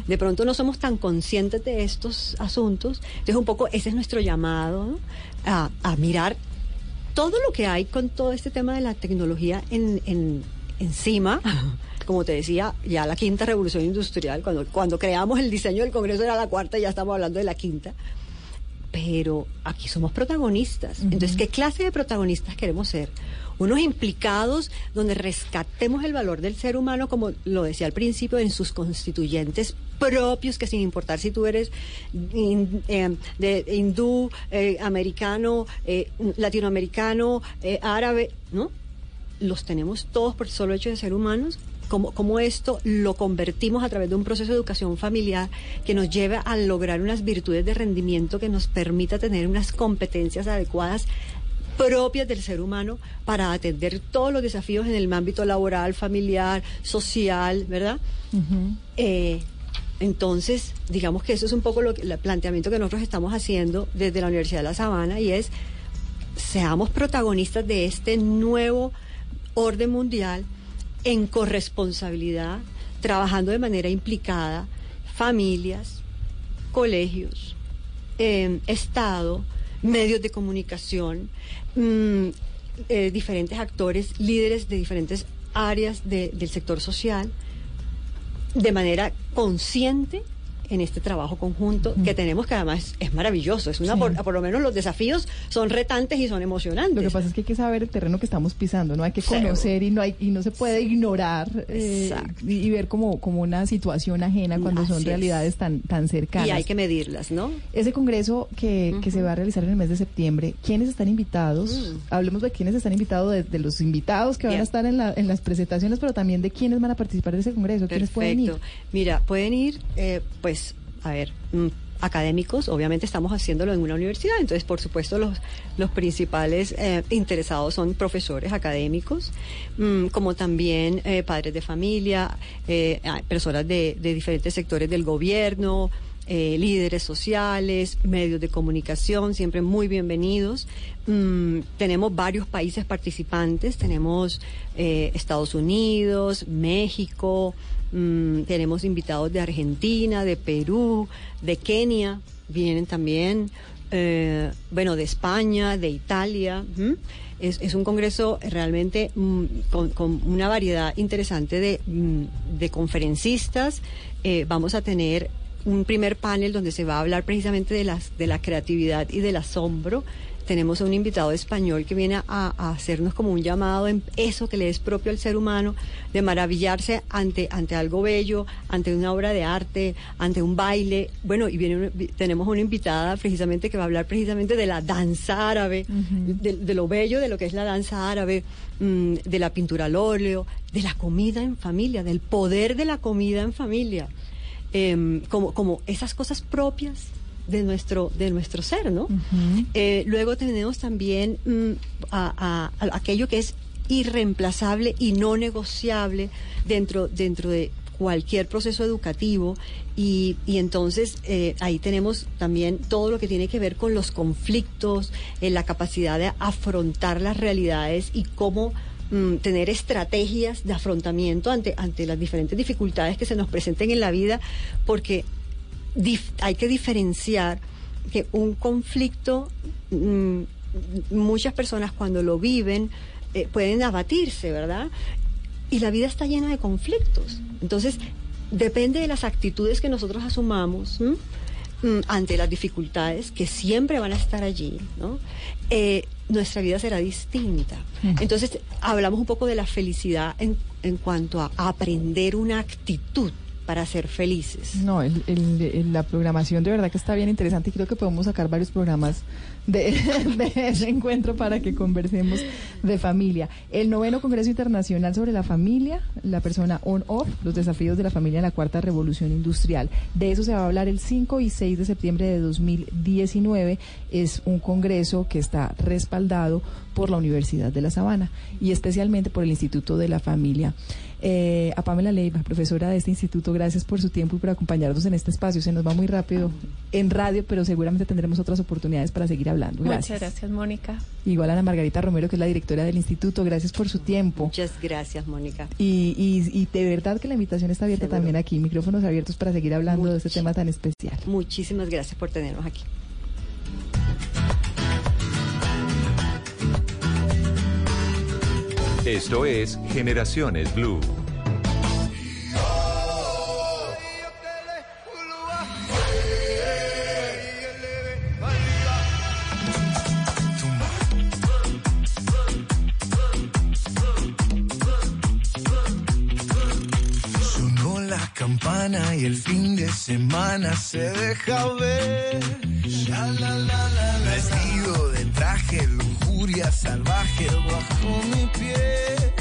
De pronto no somos tan conscientes de estos asuntos. Entonces, un poco ese es nuestro llamado a, mirar todo lo que hay con todo este tema de la tecnología en, encima. Como te decía, ya la quinta revolución industrial, cuando, cuando creamos el diseño del Congreso era la cuarta, ya estamos hablando de la quinta pero aquí somos protagonistas. Entonces, ¿qué clase de protagonistas queremos ser? Unos implicados donde rescatemos el valor del ser humano, como lo decía al principio, en sus constituyentes propios, que sin importar si tú eres eh, hindú, eh, americano, eh, latinoamericano, árabe, ¿no? Los tenemos todos por solo hecho de ser humanos cómo, esto lo convertimos a través de un proceso de educación familiar que nos lleve a lograr unas virtudes de rendimiento que nos permita tener unas competencias adecuadas propias del ser humano para atender todos los desafíos en el ámbito laboral, familiar, social, ¿verdad? Eh, entonces, digamos que eso es un poco lo el planteamiento que nosotros estamos haciendo desde la Universidad de La Sabana y es, seamos protagonistas de este nuevo orden mundial en corresponsabilidad, trabajando de manera implicada, familias, colegios, em, Estado, medios de comunicación, mm, eh, diferentes actores, líderes de diferentes áreas del sector social, de manera consciente en este trabajo conjunto que tenemos, que además es maravilloso. Es una por, lo menos los desafíos son retantes y son emocionantes. Lo que pasa es que hay que saber el terreno que estamos pisando, no hay que conocer y no hay y no se puede ignorar eh, y, ver como, como una situación ajena cuando son realidades tan, tan cercanas. Y hay que medirlas, ¿no? Ese congreso que, que se va a realizar en el mes de septiembre, ¿quiénes están invitados? Mm. Hablemos de quiénes están invitados, de, los invitados que van a estar en, la, en las presentaciones, pero también de quiénes van a participar de ese congreso, quiénes pueden ir. Mira, pueden ir, eh, pues a ver, mm, académicos, obviamente estamos haciéndolo en una universidad, entonces por supuesto los, los principales eh, interesados son profesores académicos, mm, como también eh, padres de familia, eh, personas de, de, diferentes sectores del gobierno, líderes sociales, medios de comunicación, siempre muy bienvenidos. Mm, tenemos varios países participantes, tenemos Estados Unidos, México, Mm, tenemos invitados de Argentina, de Perú, de Kenia, vienen también. eh, bueno, de España, de Italia. Es, un congreso realmente mm, con, una variedad interesante de, mm, conferencistas. Eh, vamos a tener un primer panel donde se va a hablar precisamente de, las, de la creatividad y del asombro tenemos a un invitado español que viene a, hacernos como un llamado en eso que le es propio al ser humano, de maravillarse ante, ante algo bello, ante una obra de arte, ante un baile. Bueno, y viene tenemos una invitada precisamente que va a hablar precisamente de la danza árabe, de, lo bello de lo que es la danza árabe, mm, de la pintura al óleo, de la comida en familia, del poder de la comida en familia. Em, como, como esas cosas propias de nuestro, de nuestro ser, ¿no? Eh, luego tenemos también mm, a, aquello que es irreemplazable y no negociable dentro, dentro de cualquier proceso educativo y, y entonces eh, ahí tenemos también todo lo que tiene que ver con los conflictos, eh, la capacidad de afrontar las realidades y cómo mm, tener estrategias de afrontamiento ante, ante las diferentes dificultades que se nos presenten en la vida, porque hay que diferenciar que un conflicto, mm, muchas personas cuando lo viven eh, pueden abatirse, ¿verdad? Y la vida está llena de conflictos. Entonces, depende de las actitudes que nosotros asumamos mm, ante las dificultades que siempre van a estar allí, ¿no? Eh, nuestra vida será distinta. Entonces, hablamos un poco de la felicidad en, en cuanto a aprender una actitud para ser felices. No, la programación de verdad que está bien interesante y creo que podemos sacar varios programas de, ese encuentro para que conversemos de familia. El noveno Congreso Internacional sobre la Familia, la persona on-off, los desafíos de la familia en la cuarta revolución industrial. De eso se va a hablar el 5 y 6 de septiembre de 2019. Es un congreso que está respaldado por la Universidad de La Sabana y especialmente por el Instituto de la Familia. Eh, a Pamela Leiva, profesora de este instituto, gracias por su tiempo y por acompañarnos en este espacio. Se nos va muy rápido en radio, pero seguramente tendremos otras oportunidades para seguir hablando. Gracias. Muchas gracias, Mónica. Igual a Ana Margarita Romero, que es la directora del instituto, gracias por su tiempo. Muchas gracias, Mónica. Y, y, de verdad que la invitación está abierta también aquí, micrófonos abiertos para seguir hablando de este tema tan especial. Muchísimas gracias por tenernos aquí. Esto es Generaciones Blue. Sonó la campana y el fin de semana se deja ver. Vestido de traje, lujuria salvaje bajo mi pie